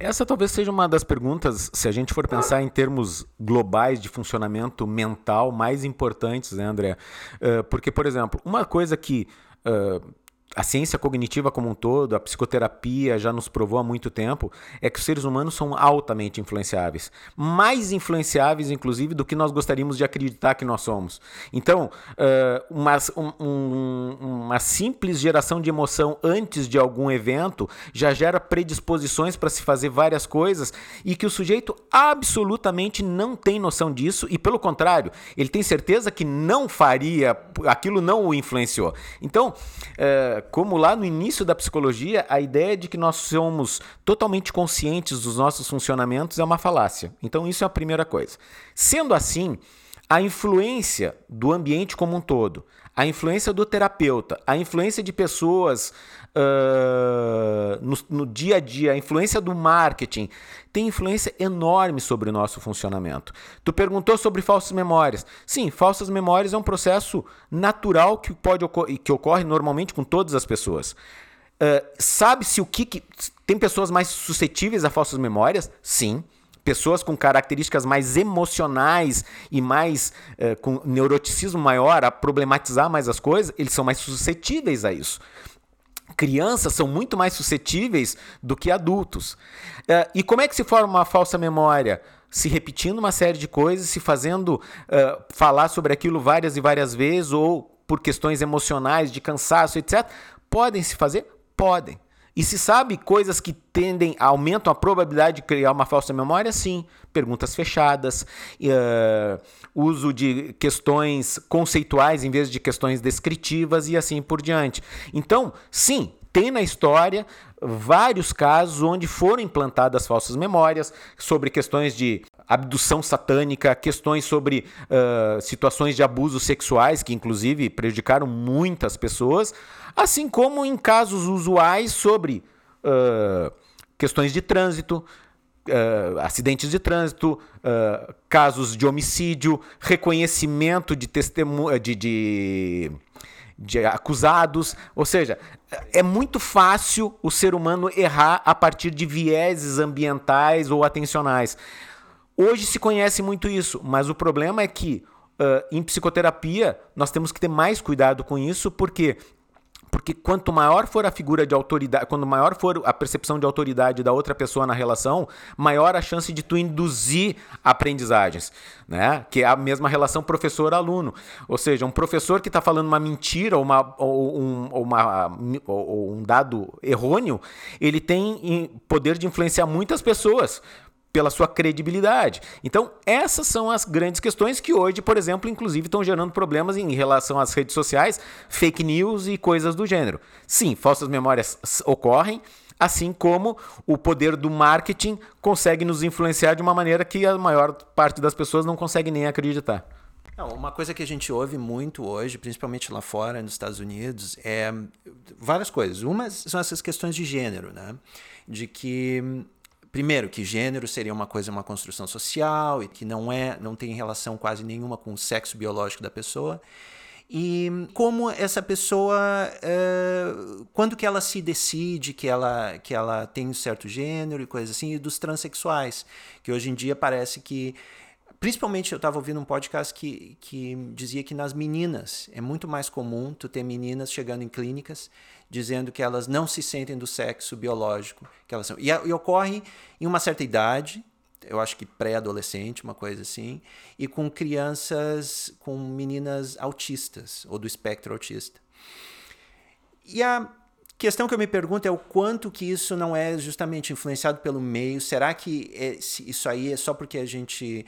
Essa talvez seja uma das perguntas, se a gente for pensar em termos globais de funcionamento mental mais importantes, né, André? Uh, porque, por exemplo, uma coisa que uh, a ciência cognitiva como um todo, a psicoterapia já nos provou há muito tempo, é que os seres humanos são altamente influenciáveis. Mais influenciáveis, inclusive, do que nós gostaríamos de acreditar que nós somos. Então, uma, um, uma simples geração de emoção antes de algum evento já gera predisposições para se fazer várias coisas e que o sujeito absolutamente não tem noção disso e, pelo contrário, ele tem certeza que não faria, aquilo não o influenciou. Então, uh, como lá no início da psicologia, a ideia de que nós somos totalmente conscientes dos nossos funcionamentos é uma falácia. Então, isso é a primeira coisa. Sendo assim, a influência do ambiente como um todo, a influência do terapeuta, a influência de pessoas uh, no, no, dia a dia, a influência do marketing, tem influência enorme sobre o nosso funcionamento. Tu perguntou sobre falsas memórias. Sim, falsas memórias é um processo natural que pode que ocorre normalmente com todas as pessoas. Uh, Sabe-se o que, que. Tem pessoas mais suscetíveis a falsas memórias? Sim pessoas com características mais emocionais e mais uh, com neuroticismo maior, a problematizar mais as coisas, eles são mais suscetíveis a isso. Crianças são muito mais suscetíveis do que adultos. Uh, e como é que se forma uma falsa memória? Se repetindo uma série de coisas, se fazendo uh, falar sobre aquilo várias e várias vezes, ou por questões emocionais, de cansaço, etc. Podem se fazer? Podem. E se sabe coisas que tendem, aumentam a probabilidade de criar uma falsa memória? Sim. Perguntas fechadas, uh, uso de questões conceituais em vez de questões descritivas e assim por diante. Então, sim, tem na história vários casos onde foram implantadas falsas memórias sobre questões de abdução satânica, questões sobre uh, situações de abusos sexuais, que inclusive prejudicaram muitas pessoas, assim como em casos usuais sobre uh, questões de trânsito, uh, acidentes de trânsito, casos de homicídio, reconhecimento de testemunho de, de de acusados, ou seja, é muito fácil o ser humano errar a partir de vieses ambientais ou atencionais. Hoje se conhece muito isso, mas o problema é que uh, em psicoterapia nós temos que ter mais cuidado com isso, porque porque quanto maior for a figura de autoridade, quando maior for a percepção de autoridade da outra pessoa na relação, maior a chance de tu induzir aprendizagens, né? Que é a mesma relação professor-aluno. Ou seja, um professor que está falando uma mentira ou, uma, ou, um, ou, uma, ou um dado errôneo, ele tem poder de influenciar muitas pessoas pela sua credibilidade. Então, essas são as grandes questões que hoje, por exemplo, inclusive estão gerando problemas em relação às redes sociais, fake news e coisas do gênero. Sim, falsas memórias ocorrem, assim como o poder do marketing consegue nos influenciar de uma maneira que a maior parte das pessoas não consegue nem acreditar. Uma coisa que a gente ouve muito hoje, principalmente lá fora, nos Estados Unidos, é várias coisas. Uma são essas questões de gênero, né? De que primeiro que gênero seria uma coisa uma construção social e que não é não tem relação quase nenhuma com o sexo biológico da pessoa. E como essa pessoa é, quando que ela se decide que ela que ela tem um certo gênero e coisas assim e dos transexuais que hoje em dia parece que principalmente eu estava ouvindo um podcast que, que dizia que nas meninas é muito mais comum tu ter meninas chegando em clínicas dizendo que elas não se sentem do sexo biológico que elas são. E, e ocorre em uma certa idade, eu acho que pré-adolescente, uma coisa assim, e com crianças, com meninas autistas ou do espectro autista. E a questão que eu me pergunto é o quanto que isso não é justamente influenciado pelo meio. Será que isso aí é só porque a gente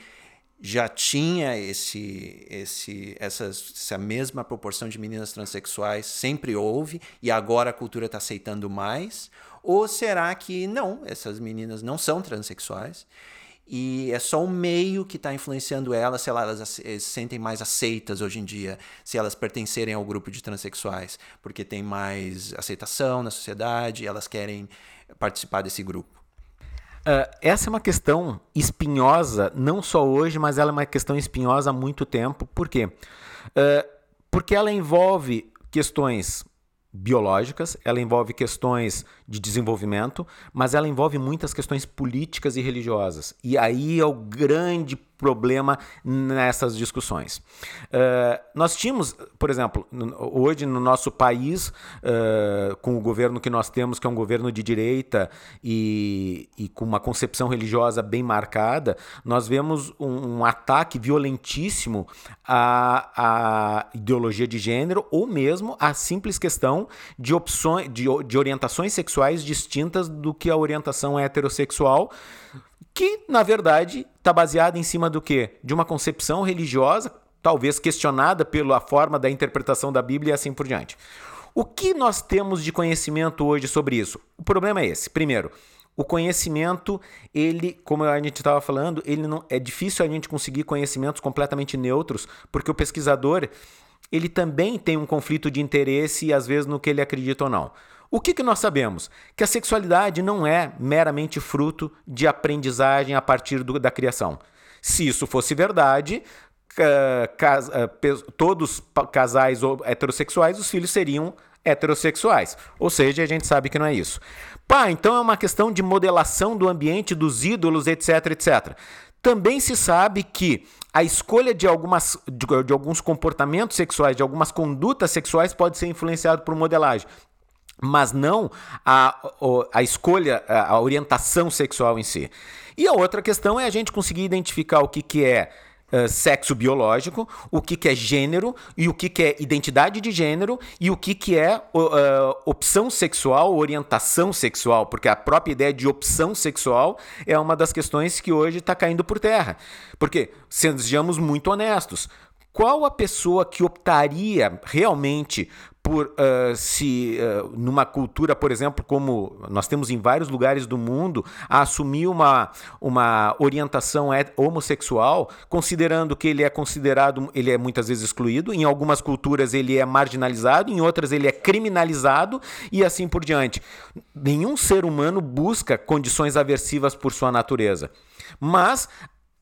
já tinha esse, esse, essas, essa mesma proporção de meninas transexuais, sempre houve, e agora a cultura está aceitando mais? Ou será que não, essas meninas não são transexuais? E é só o meio que está influenciando elas, se elas se sentem mais aceitas hoje em dia, se elas pertencerem ao grupo de transexuais, porque tem mais aceitação na sociedade, elas querem participar desse grupo. Uh, essa é uma questão espinhosa, não só hoje, mas ela é uma questão espinhosa há muito tempo. Por quê? Uh, porque ela envolve questões biológicas, ela envolve questões de desenvolvimento, mas ela envolve muitas questões políticas e religiosas. E aí é o grande problema nessas discussões. Uh, nós tínhamos, por exemplo, hoje no nosso país, uh, com o governo que nós temos, que é um governo de direita e, e com uma concepção religiosa bem marcada, nós vemos um, um ataque violentíssimo à, à, ideologia de gênero ou mesmo à simples questão de opções, de, de orientações sexuais distintas do que a orientação heterossexual que na verdade está baseada em cima do quê? De uma concepção religiosa, talvez questionada pela forma da interpretação da Bíblia e assim por diante. O que nós temos de conhecimento hoje sobre isso? O problema é esse. Primeiro, o conhecimento, ele, como a gente estava falando, ele não é difícil a gente conseguir conhecimentos completamente neutros, porque o pesquisador, ele também tem um conflito de interesse às vezes no que ele acredita ou não. O que, que nós sabemos? Que a sexualidade não é meramente fruto de aprendizagem a partir do, da criação. Se isso fosse verdade, cas, todos casais heterossexuais, os filhos seriam heterossexuais. Ou seja, a gente sabe que não é isso. Pá, então é uma questão de modelação do ambiente, dos ídolos, etc, etc. Também se sabe que a escolha de, algumas, de, de alguns comportamentos sexuais, de algumas condutas sexuais, pode ser influenciado por modelagem mas não a, a escolha, a orientação sexual em si. E a outra questão é a gente conseguir identificar o que, que é Uh, sexo biológico, o que, que é gênero e o que, que é identidade de gênero e o que, que é uh, opção sexual, orientação sexual, porque a própria ideia de opção sexual é uma das questões que hoje está caindo por terra. Porque, sejamos muito honestos, qual a pessoa que optaria realmente por uh, se uh, numa cultura, por exemplo, como nós temos em vários lugares do mundo, a assumir uma, uma orientação homossexual, considerando que ele é considerado, ele é muitas vezes excluído, em algumas culturas ele é marginalizado, em outras ele é criminalizado e assim por diante. Nenhum ser humano busca condições aversivas por sua natureza. Mas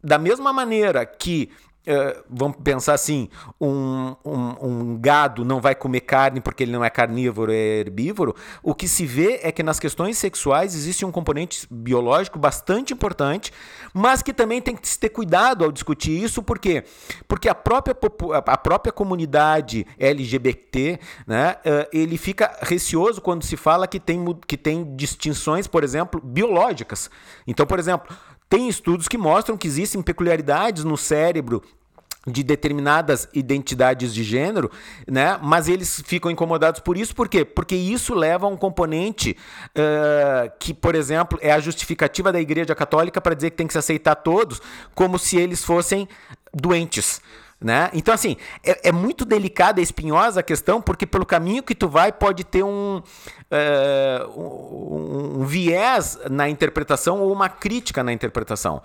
da mesma maneira que Uh, vamos pensar assim: um, um, um, gado não vai comer carne porque ele não é carnívoro, é herbívoro. O que se vê é que nas questões sexuais existe um componente biológico bastante importante, mas que também tem que se ter cuidado ao discutir isso, por quê? Porque a própria, a própria comunidade LGBT né, uh, ele fica receoso quando se fala que tem, que tem distinções, por exemplo, biológicas. Então, por exemplo tem estudos que mostram que existem peculiaridades no cérebro de determinadas identidades de gênero, né? Mas eles ficam incomodados por isso, por quê? Porque isso leva a um componente uh, que, por exemplo, é a justificativa da Igreja Católica para dizer que tem que se aceitar todos, como se eles fossem doentes. Né? Então, assim, é, é, muito delicada e espinhosa a questão, porque pelo caminho que tu vai pode ter um, uh, um, um, viés na interpretação ou uma crítica na interpretação.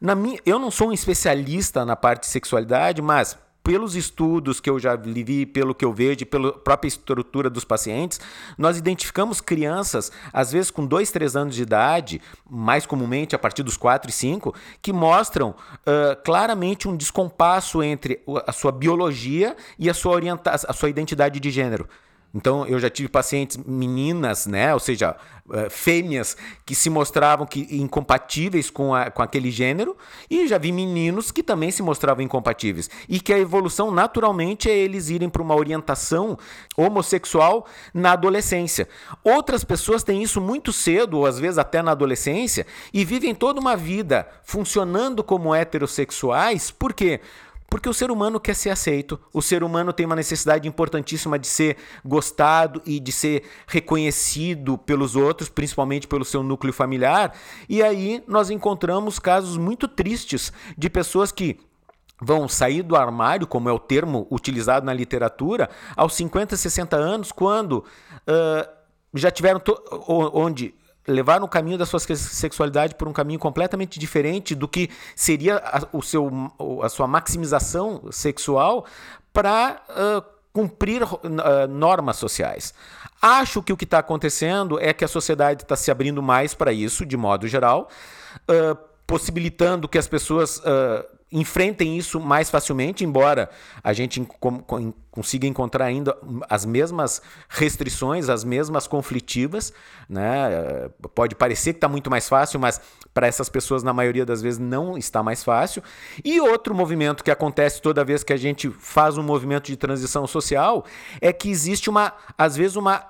Na minha, eu não sou um especialista na parte de sexualidade, mas pelos estudos que eu já vi, pelo que eu vejo, pela própria estrutura dos pacientes, nós identificamos crianças, às vezes com 2, 3 anos de idade, mais comumente a partir dos 4 e 5, que mostram uh, claramente um descompasso entre a sua biologia e a sua, orienta a sua identidade de gênero. Então, eu já tive pacientes meninas, né, ou seja, uh, fêmeas, que se mostravam que, incompatíveis com, a, com aquele gênero, e já vi meninos que também se mostravam incompatíveis. E que a evolução, naturalmente, é eles irem para uma orientação homossexual na adolescência. Outras pessoas têm isso muito cedo, ou às vezes até na adolescência, e vivem toda uma vida funcionando como heterossexuais, por quê? Porque o ser humano quer ser aceito, o ser humano tem uma necessidade importantíssima de ser gostado e de ser reconhecido pelos outros, principalmente pelo seu núcleo familiar. E aí nós encontramos casos muito tristes de pessoas que vão sair do armário, como é o termo utilizado na literatura, aos 50, 60 anos, quando uh, já tiveram onde levar no caminho da sua sexualidade por um caminho completamente diferente do que seria a, o seu, a sua maximização sexual para uh, cumprir uh, normas sociais. Acho que o que está acontecendo é que a sociedade está se abrindo mais para isso, de modo geral, uh, possibilitando que as pessoas enfrentem isso mais facilmente, embora a gente consiga encontrar ainda as mesmas restrições, as mesmas conflitivas. Né? Pode parecer que está muito mais fácil, mas para essas pessoas, na maioria das vezes, não está mais fácil. E outro movimento que acontece toda vez que a gente faz um movimento de transição social é que existe uma, às vezes, uma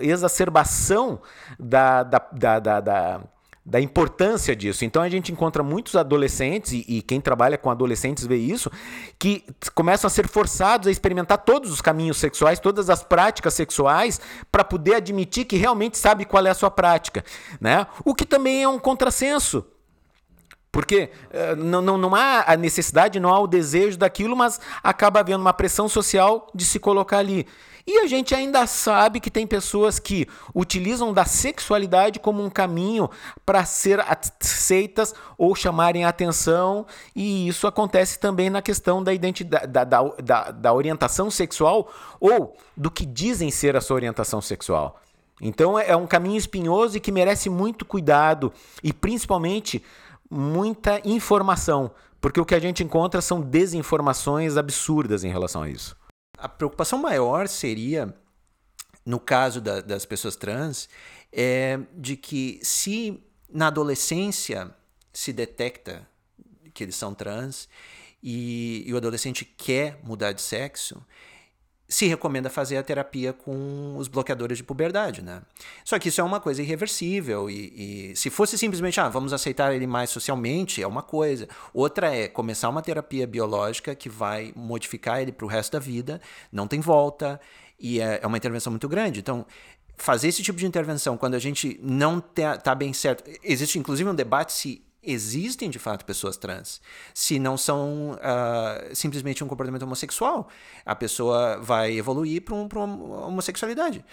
exacerbação da, da, da, da, da importância disso. Então a gente encontra muitos adolescentes, e, e, quem trabalha com adolescentes vê isso, que começam a ser forçados a experimentar todos os caminhos sexuais, todas as práticas sexuais, para poder admitir que realmente sabe qual é a sua prática. Né? O que também é um contrassenso. Porque uh, não, não, não há a necessidade, não há o desejo daquilo, mas acaba havendo uma pressão social de se colocar ali. E a gente ainda sabe que tem pessoas que utilizam da sexualidade como um caminho para ser aceitas ou chamarem atenção, e isso acontece também na questão da identidade, da, da, da, da orientação sexual ou do que dizem ser a sua orientação sexual. Então é, é um caminho espinhoso e que merece muito cuidado e principalmente muita informação, porque o que a gente encontra são desinformações absurdas em relação a isso a preocupação maior seria, no caso da, das pessoas trans, é de que se na adolescência se detecta que eles são trans e, e o adolescente quer mudar de sexo, se recomenda fazer a terapia com os bloqueadores de puberdade, né? Só que isso é uma coisa irreversível e, e, se fosse simplesmente, ah, vamos aceitar ele mais socialmente, é uma coisa. Outra é começar uma terapia biológica que vai modificar ele para o resto da vida, não tem volta e é, é uma intervenção muito grande. Então, fazer esse tipo de intervenção quando a gente não está bem certo, existe inclusive um debate se existem de fato pessoas trans, se não são uh, simplesmente um comportamento homossexual. A pessoa vai evoluir para um, uma homossexualidade.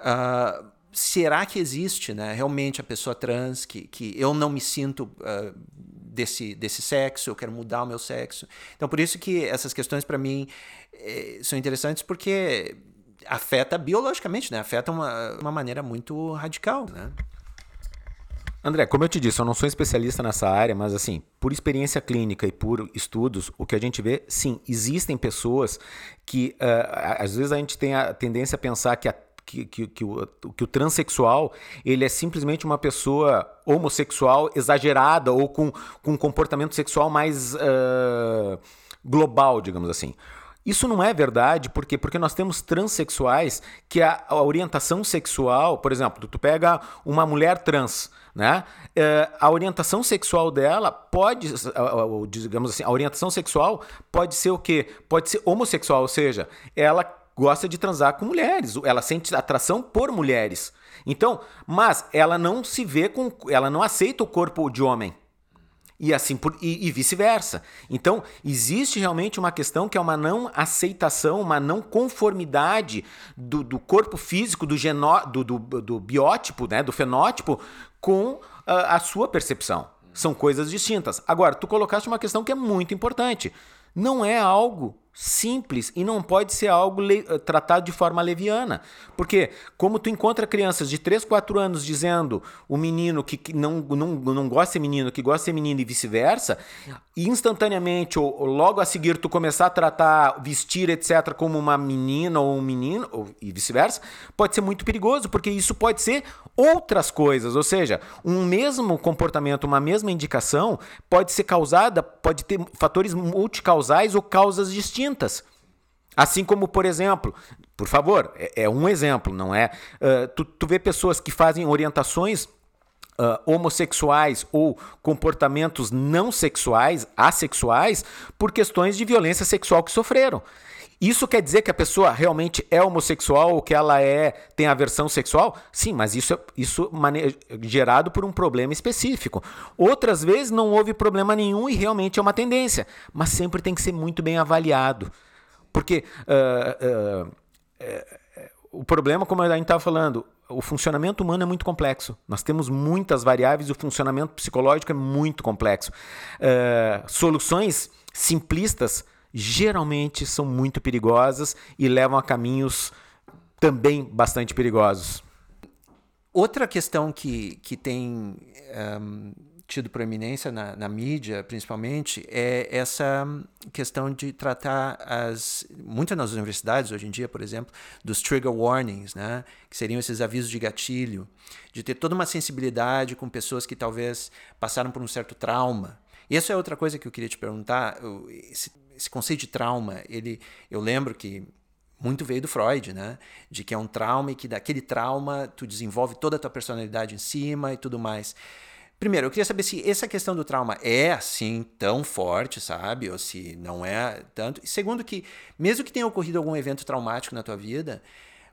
Uh, será que existe né, realmente a pessoa trans que, que eu não me sinto uh, desse, desse sexo, eu quero mudar o meu sexo? Então, por isso que essas questões para mim eh, são interessantes porque afeta biologicamente, né? Afeta uma, uma maneira muito radical, né? André, como eu te disse, eu não sou especialista nessa área, mas assim, por experiência clínica e por estudos, o que a gente vê, sim, existem pessoas que uh, às vezes a gente tem a tendência a pensar que a que, que, que, o, que o transexual ele é simplesmente uma pessoa homossexual exagerada ou com, com um comportamento sexual mais uh, global, digamos assim. Isso não é verdade, por quê? Porque nós temos transexuais que a, a orientação sexual, por exemplo, tu pega uma mulher trans, né? É, a orientação sexual dela pode, digamos assim, a orientação sexual pode ser o quê? Pode ser homossexual, ou seja, ela gosta de transar com mulheres, ela sente atração por mulheres. Então, mas ela não se vê com, ela não aceita o corpo de homem e assim por, e, e vice-versa. Então, existe realmente uma questão que é uma não aceitação, uma não conformidade do, do corpo físico, do, geno, do, do, do biótipo, né, do fenótipo, com a, ah, a sua percepção. São coisas distintas. Agora, tu colocaste uma questão que é muito importante. Não é algo simples e não pode ser algo eh, tratado de forma leviana. Porque, como tu encontra crianças de 3, 4 anos dizendo o menino que, que não, não, não gosta de ser menino, que gosta de ser menino e vice-versa, instantaneamente ou, ou, logo a seguir tu começar a tratar, vestir, etc., como uma menina ou um menino, ou, e vice-versa, pode ser muito perigoso, porque isso pode ser outras coisas. Ou seja, um mesmo comportamento, uma mesma indicação pode ser causada, pode ter fatores multicausais ou causas distintas distintas. Assim como, por exemplo, por favor, é, é um exemplo, não é? Uh, tu, tu vê pessoas que fazem orientações Uh, homossexuais ou comportamentos não sexuais, assexuais, por questões de violência sexual que sofreram. Isso quer dizer que a pessoa realmente é homossexual ou que ela é tem aversão sexual? Sim, mas isso é isso gerado por um problema específico. Outras vezes não houve problema nenhum e realmente é uma tendência, mas sempre tem que ser muito bem avaliado. Porque uh, uh, o problema, como a gente estava falando, o funcionamento humano é muito complexo. Nós temos muitas variáveis e o funcionamento psicológico é muito complexo. soluções simplistas geralmente são muito perigosas e levam a caminhos também bastante perigosos. Outra questão que, que tem um, tido proeminência na, na, mídia, principalmente, é essa questão de tratar as muitas nas universidades hoje em dia, por exemplo, dos trigger warnings, né, que seriam esses avisos de gatilho, de ter toda uma sensibilidade com pessoas que talvez passaram por um certo trauma. Essa é outra coisa que eu queria te perguntar. Esse conceito de trauma, ele, eu lembro que muito veio do Freud, né? De que é um trauma e que daquele trauma tu desenvolve toda a tua personalidade em cima e tudo mais. Primeiro, eu queria saber se essa questão do trauma é assim tão forte, sabe? Ou se não é tanto. E segundo, que mesmo que tenha ocorrido algum evento traumático na tua vida,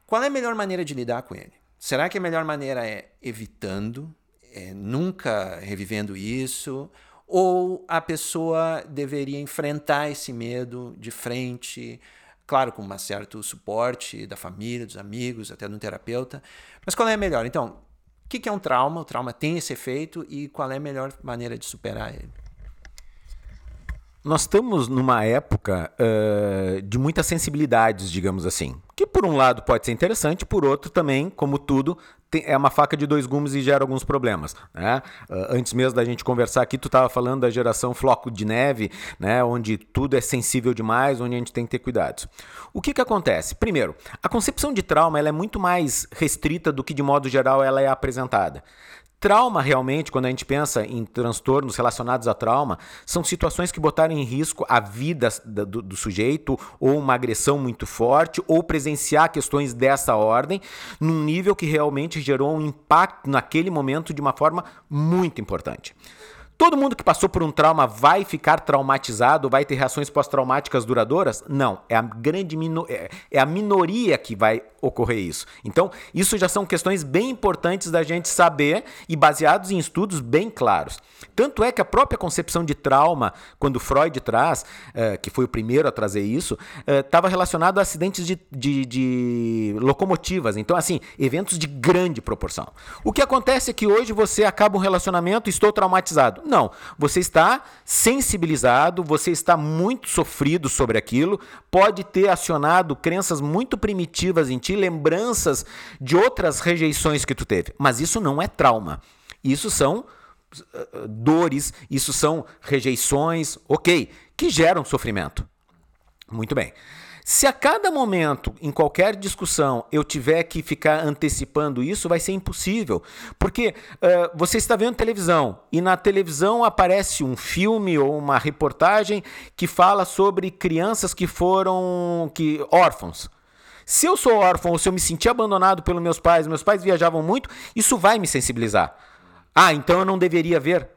qual é a melhor maneira de lidar com ele? Será que a melhor maneira é evitando, é nunca revivendo isso? Ou a pessoa deveria enfrentar esse medo de frente? claro, com um certo suporte da família, dos amigos, até do terapeuta. Mas qual é a melhor? Então, o que é um trauma? O trauma tem esse efeito e qual é a melhor maneira de superar ele? Nós estamos numa época uh, de muitas sensibilidades, digamos assim. Que por um lado pode ser interessante, por outro também, como tudo, é uma faca de dois gumes e gera alguns problemas. Né? Uh, antes mesmo da gente conversar aqui, tu estava falando da geração floco de neve, né? onde tudo é sensível demais, onde a gente tem que ter cuidados. O que, que acontece? Primeiro, a concepção de trauma ela é muito mais restrita do que de modo geral ela é apresentada. Trauma, realmente, quando a gente pensa em transtornos relacionados a trauma, são situações que botaram em risco a vida do, do, sujeito, ou uma agressão muito forte, ou presenciar questões dessa ordem, num nível que realmente gerou um impacto naquele momento de uma forma muito importante. Todo mundo que passou por um trauma vai ficar traumatizado, vai ter reações pós-traumáticas duradouras? Não, é a grande é, é a minoria que vai ocorrer isso. Então, isso já são questões bem importantes da gente saber e baseados em estudos bem claros. Tanto é que a própria concepção de trauma, quando Freud traz, uh, que foi o primeiro a trazer isso, estava uh, relacionado a acidentes de, de, de, locomotivas. Então, assim, eventos de grande proporção. O que acontece é que hoje você acaba um relacionamento estou traumatizado. Não, você está sensibilizado, você está muito sofrido sobre aquilo, pode ter acionado crenças muito primitivas em ti, lembranças de outras rejeições que tu teve. Mas isso não é trauma. Isso são uh, dores, isso são rejeições, ok, que geram sofrimento. Muito bem. Se a cada momento, em qualquer discussão, eu tiver que ficar antecipando isso, vai ser impossível. Porque uh, você está vendo televisão e na televisão aparece um filme ou uma reportagem que fala sobre crianças que foram que órfãos. Se eu sou órfão ou se eu me senti abandonado pelos meus pais, meus pais viajavam muito, isso vai me sensibilizar. Ah, então eu não deveria ver.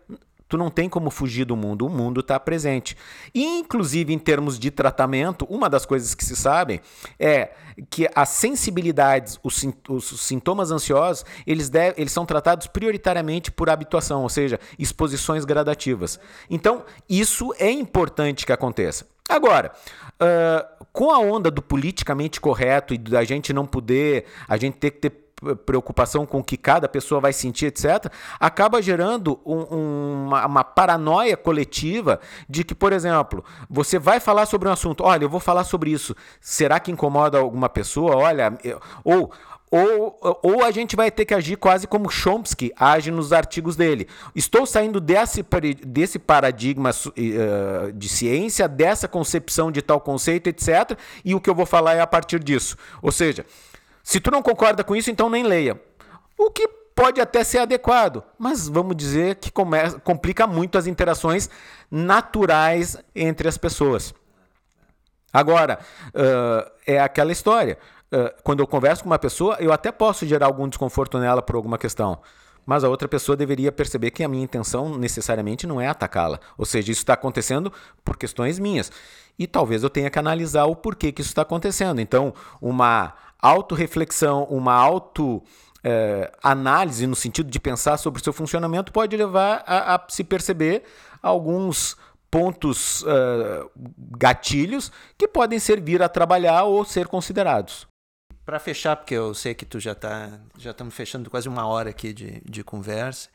Tu não tem como fugir do mundo, o mundo está presente. E, inclusive, em termos de tratamento, uma das coisas que se sabe é que as sensibilidades, os, os sintomas ansiosos, eles, deve, eles são tratados prioritariamente por habituação, ou seja, exposições gradativas. Então, isso é importante que aconteça. Agora, uh, com a onda do politicamente correto e da gente não poder, a gente ter que ter preocupação com o que cada pessoa vai sentir, etc., acaba gerando um, um, uma, uma, paranoia coletiva de que, por exemplo, você vai falar sobre um assunto, olha, eu vou falar sobre isso, será que incomoda alguma pessoa? Olha, eu, ou ou, ou a gente vai ter que agir quase como Chomsky age nos artigos dele. Estou saindo desse, desse paradigma uh, de ciência, dessa concepção de tal conceito, etc. E o que eu vou falar é a partir disso. Ou seja, se tu não concorda com isso, então nem leia. O que pode até ser adequado, mas vamos dizer que começa, complica muito as interações naturais entre as pessoas. Agora, uh, é aquela história. Uh, quando eu converso com uma pessoa, eu até posso gerar algum desconforto nela por alguma questão. Mas a outra pessoa deveria perceber que a minha intenção necessariamente não é atacá-la. Ou seja, isso está acontecendo por questões minhas. E talvez eu tenha que analisar o porquê que isso está acontecendo. Então, uma autorreflexão, uma auto é, análise no sentido de pensar sobre o seu funcionamento pode levar a, a se perceber alguns pontos uh, gatilhos que podem servir a trabalhar ou ser considerados. Para fechar, porque eu sei que tu já tá, já estamos fechando quase uma hora aqui de, de conversa,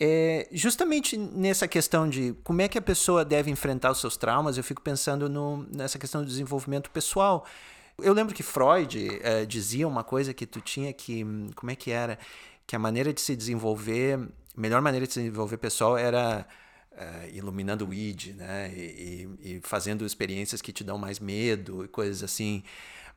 É, justamente nessa questão de como é que a pessoa deve enfrentar os seus traumas, eu fico pensando no, nessa questão do desenvolvimento pessoal. Eu lembro que Freud é, dizia uma coisa que tu tinha que. Como é que era? Que a maneira de se desenvolver, melhor maneira de se desenvolver pessoal era uh, iluminando o id, né? E, e, fazendo experiências que te dão mais medo e coisas assim.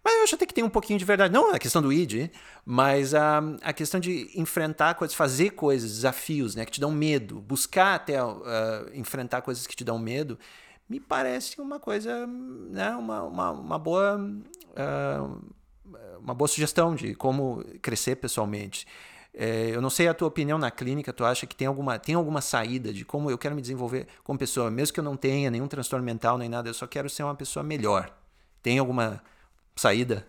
Mas eu acho até que tem um pouquinho de verdade. Não a questão do id, mas a, a questão de enfrentar coisas, fazer coisas, desafios, né? Que te dão medo. Buscar até uh, enfrentar coisas que te dão medo me parece uma coisa, né? Uma, uma, uma boa... Uh, uma boa sugestão de como crescer pessoalmente. É, eu não sei a tua opinião na clínica, tu acha que tem alguma, tem alguma saída de como eu quero me desenvolver como pessoa, mesmo que eu não tenha nenhum transtorno mental nem nada, eu só quero ser uma pessoa melhor. Tem alguma saída?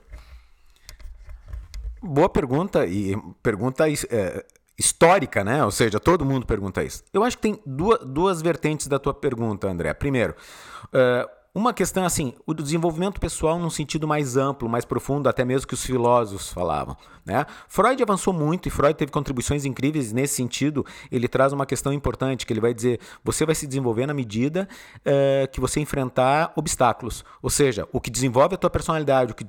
Boa pergunta e pergunta é, histórica, né? Ou seja, todo mundo pergunta isso. Eu acho que tem duas, duas vertentes da tua pergunta, André. Primeiro, uh, uma questão assim, o desenvolvimento pessoal num sentido mais amplo, mais profundo, até mesmo que os filósofos falavam. Né? Freud avançou muito e Freud teve contribuições incríveis nesse sentido. Ele traz uma questão importante que ele vai dizer: você vai se desenvolver na medida uh, que você enfrentar obstáculos. Ou seja, o que desenvolve a tua personalidade, o que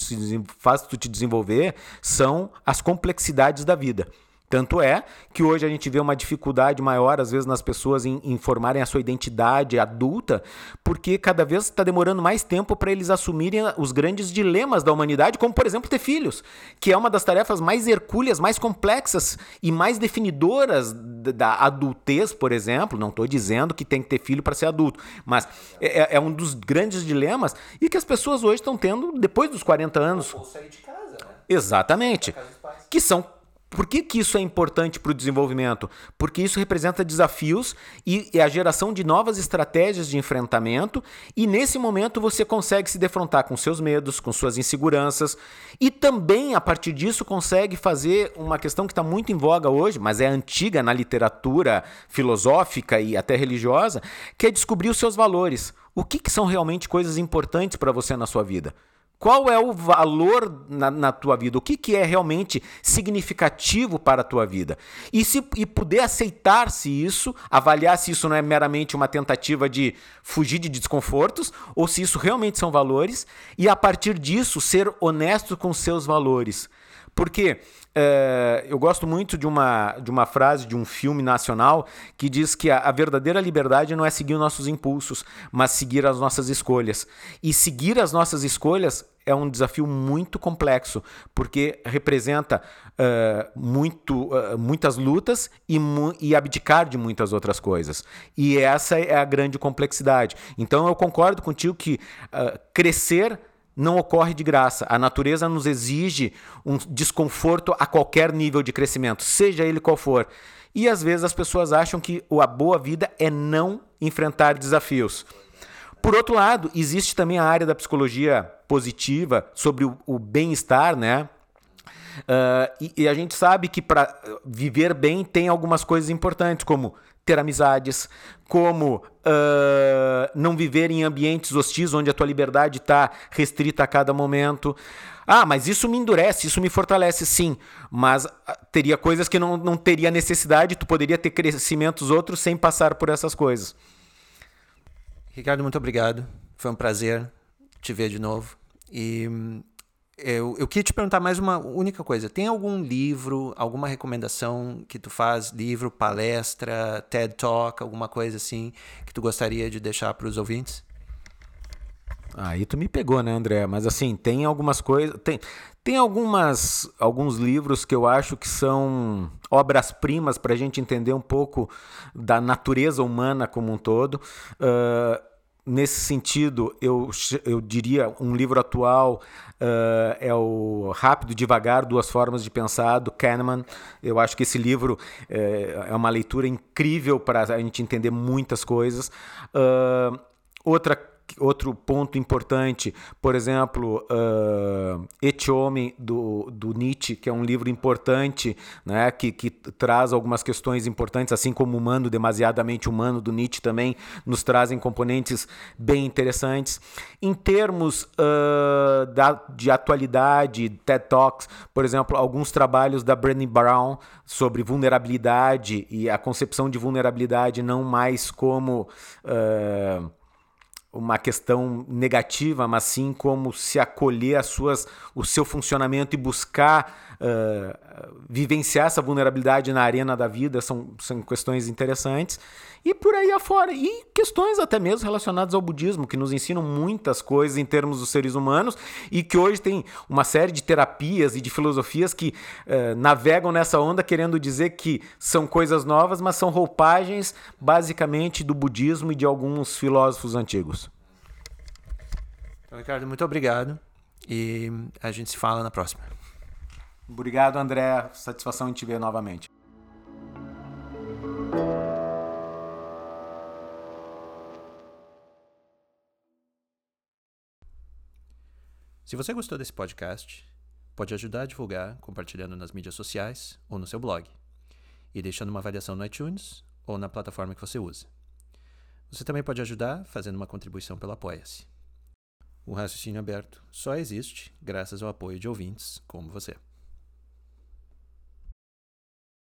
faz tu te desenvolver são as complexidades da vida. Tanto é que hoje a gente vê uma dificuldade maior, às vezes, nas pessoas em, em formarem a sua identidade adulta, porque cada vez está demorando mais tempo para eles assumirem os grandes dilemas da humanidade, como, por exemplo, ter filhos, que é uma das tarefas mais hercúleas, mais complexas e mais definidoras da adultez, por exemplo. Não estou dizendo que tem que ter filho para ser adulto, mas é, é, é, um dos grandes dilemas e que as pessoas hoje estão tendo depois dos 40 anos. Ou sair de casa, né? Exatamente. Que são por que, que isso é importante para o desenvolvimento? Porque isso representa desafios e, e, a geração de novas estratégias de enfrentamento, e nesse momento você consegue se defrontar com seus medos, com suas inseguranças, e também, a partir disso, consegue fazer uma questão que está muito em voga hoje, mas é antiga na literatura filosófica e até religiosa, que é descobrir os seus valores. O que, que são realmente coisas importantes para você na sua vida? Qual é o valor na, na, tua vida? O que, que é realmente significativo para a tua vida? E, se, e poder aceitar-se isso, avaliar se isso não é meramente uma tentativa de fugir de desconfortos, ou se isso realmente são valores, e a partir disso ser honesto com seus valores. Porque é, eu gosto muito de uma, de uma frase de um filme nacional que diz que a, a, verdadeira liberdade não é seguir os nossos impulsos, mas seguir as nossas escolhas. E seguir as nossas escolhas é um desafio muito complexo, porque representa uh, muito, uh, muitas lutas e, mu e abdicar de muitas outras coisas. E essa é a grande complexidade. Então eu concordo contigo que uh, crescer não ocorre de graça. A natureza nos exige um desconforto a qualquer nível de crescimento, seja ele qual for. E às vezes as pessoas acham que a boa vida é não enfrentar desafios. Por outro lado, existe também a área da psicologia positiva sobre o, bem-estar, né? Uh, e, e, a gente sabe que para viver bem tem algumas coisas importantes, como ter amizades, como uh, não viver em ambientes hostis onde a tua liberdade está restrita a cada momento. Ah, mas isso me endurece, isso me fortalece, sim. Mas ah, teria coisas que não, não teria necessidade, tu poderia ter crescimentos outros sem passar por essas coisas. Ricardo, muito obrigado. Foi um prazer te ver de novo. E eu, eu queria te perguntar mais uma única coisa. Tem algum livro, alguma recomendação que tu faz, livro, palestra, TED Talk, alguma coisa assim, que tu gostaria de deixar para os ouvintes? Aí tu me pegou, né, André? Mas assim, tem algumas coisas. Tem, tem algumas, alguns livros que eu acho que são obras-primas para a gente entender um pouco da natureza humana como um todo. Uh, nesse sentido, eu, eu diria um livro atual uh, é o Rápido Devagar, Duas Formas de Pensar, do Kahneman. Eu acho que esse livro é, é uma leitura incrível para a gente entender muitas coisas. Uh, outra outro ponto importante, por exemplo, uh, Homem, do, do Nietzsche, que é um livro importante, né, que, que traz algumas questões importantes, assim como Humano, Demasiadamente Humano, do Nietzsche também nos trazem componentes bem interessantes. Em termos uh, da, de atualidade, TED Talks, por exemplo, alguns trabalhos da Brené Brown sobre vulnerabilidade e a concepção de vulnerabilidade não mais como. Uh, uma questão negativa, mas sim como se acolher as suas, o seu funcionamento e buscar uh, vivenciar essa vulnerabilidade na arena da vida são, são questões interessantes e por aí afora. E questões até mesmo relacionadas ao budismo, que nos ensinam muitas coisas em termos dos seres humanos e que hoje tem uma série de terapias e de filosofias que uh, navegam nessa onda querendo dizer que são coisas novas, mas são roupagens basicamente do budismo e de alguns filósofos antigos. Então, Ricardo, muito obrigado e a gente se fala na próxima. Obrigado, André. Satisfação em te ver novamente. Se você gostou desse podcast, pode ajudar a divulgar compartilhando nas mídias sociais ou no seu blog e deixando uma avaliação no iTunes ou na plataforma que você usa. Você também pode ajudar fazendo uma contribuição pelo Apoia-se. O raciocínio aberto só existe graças ao apoio de ouvintes como você.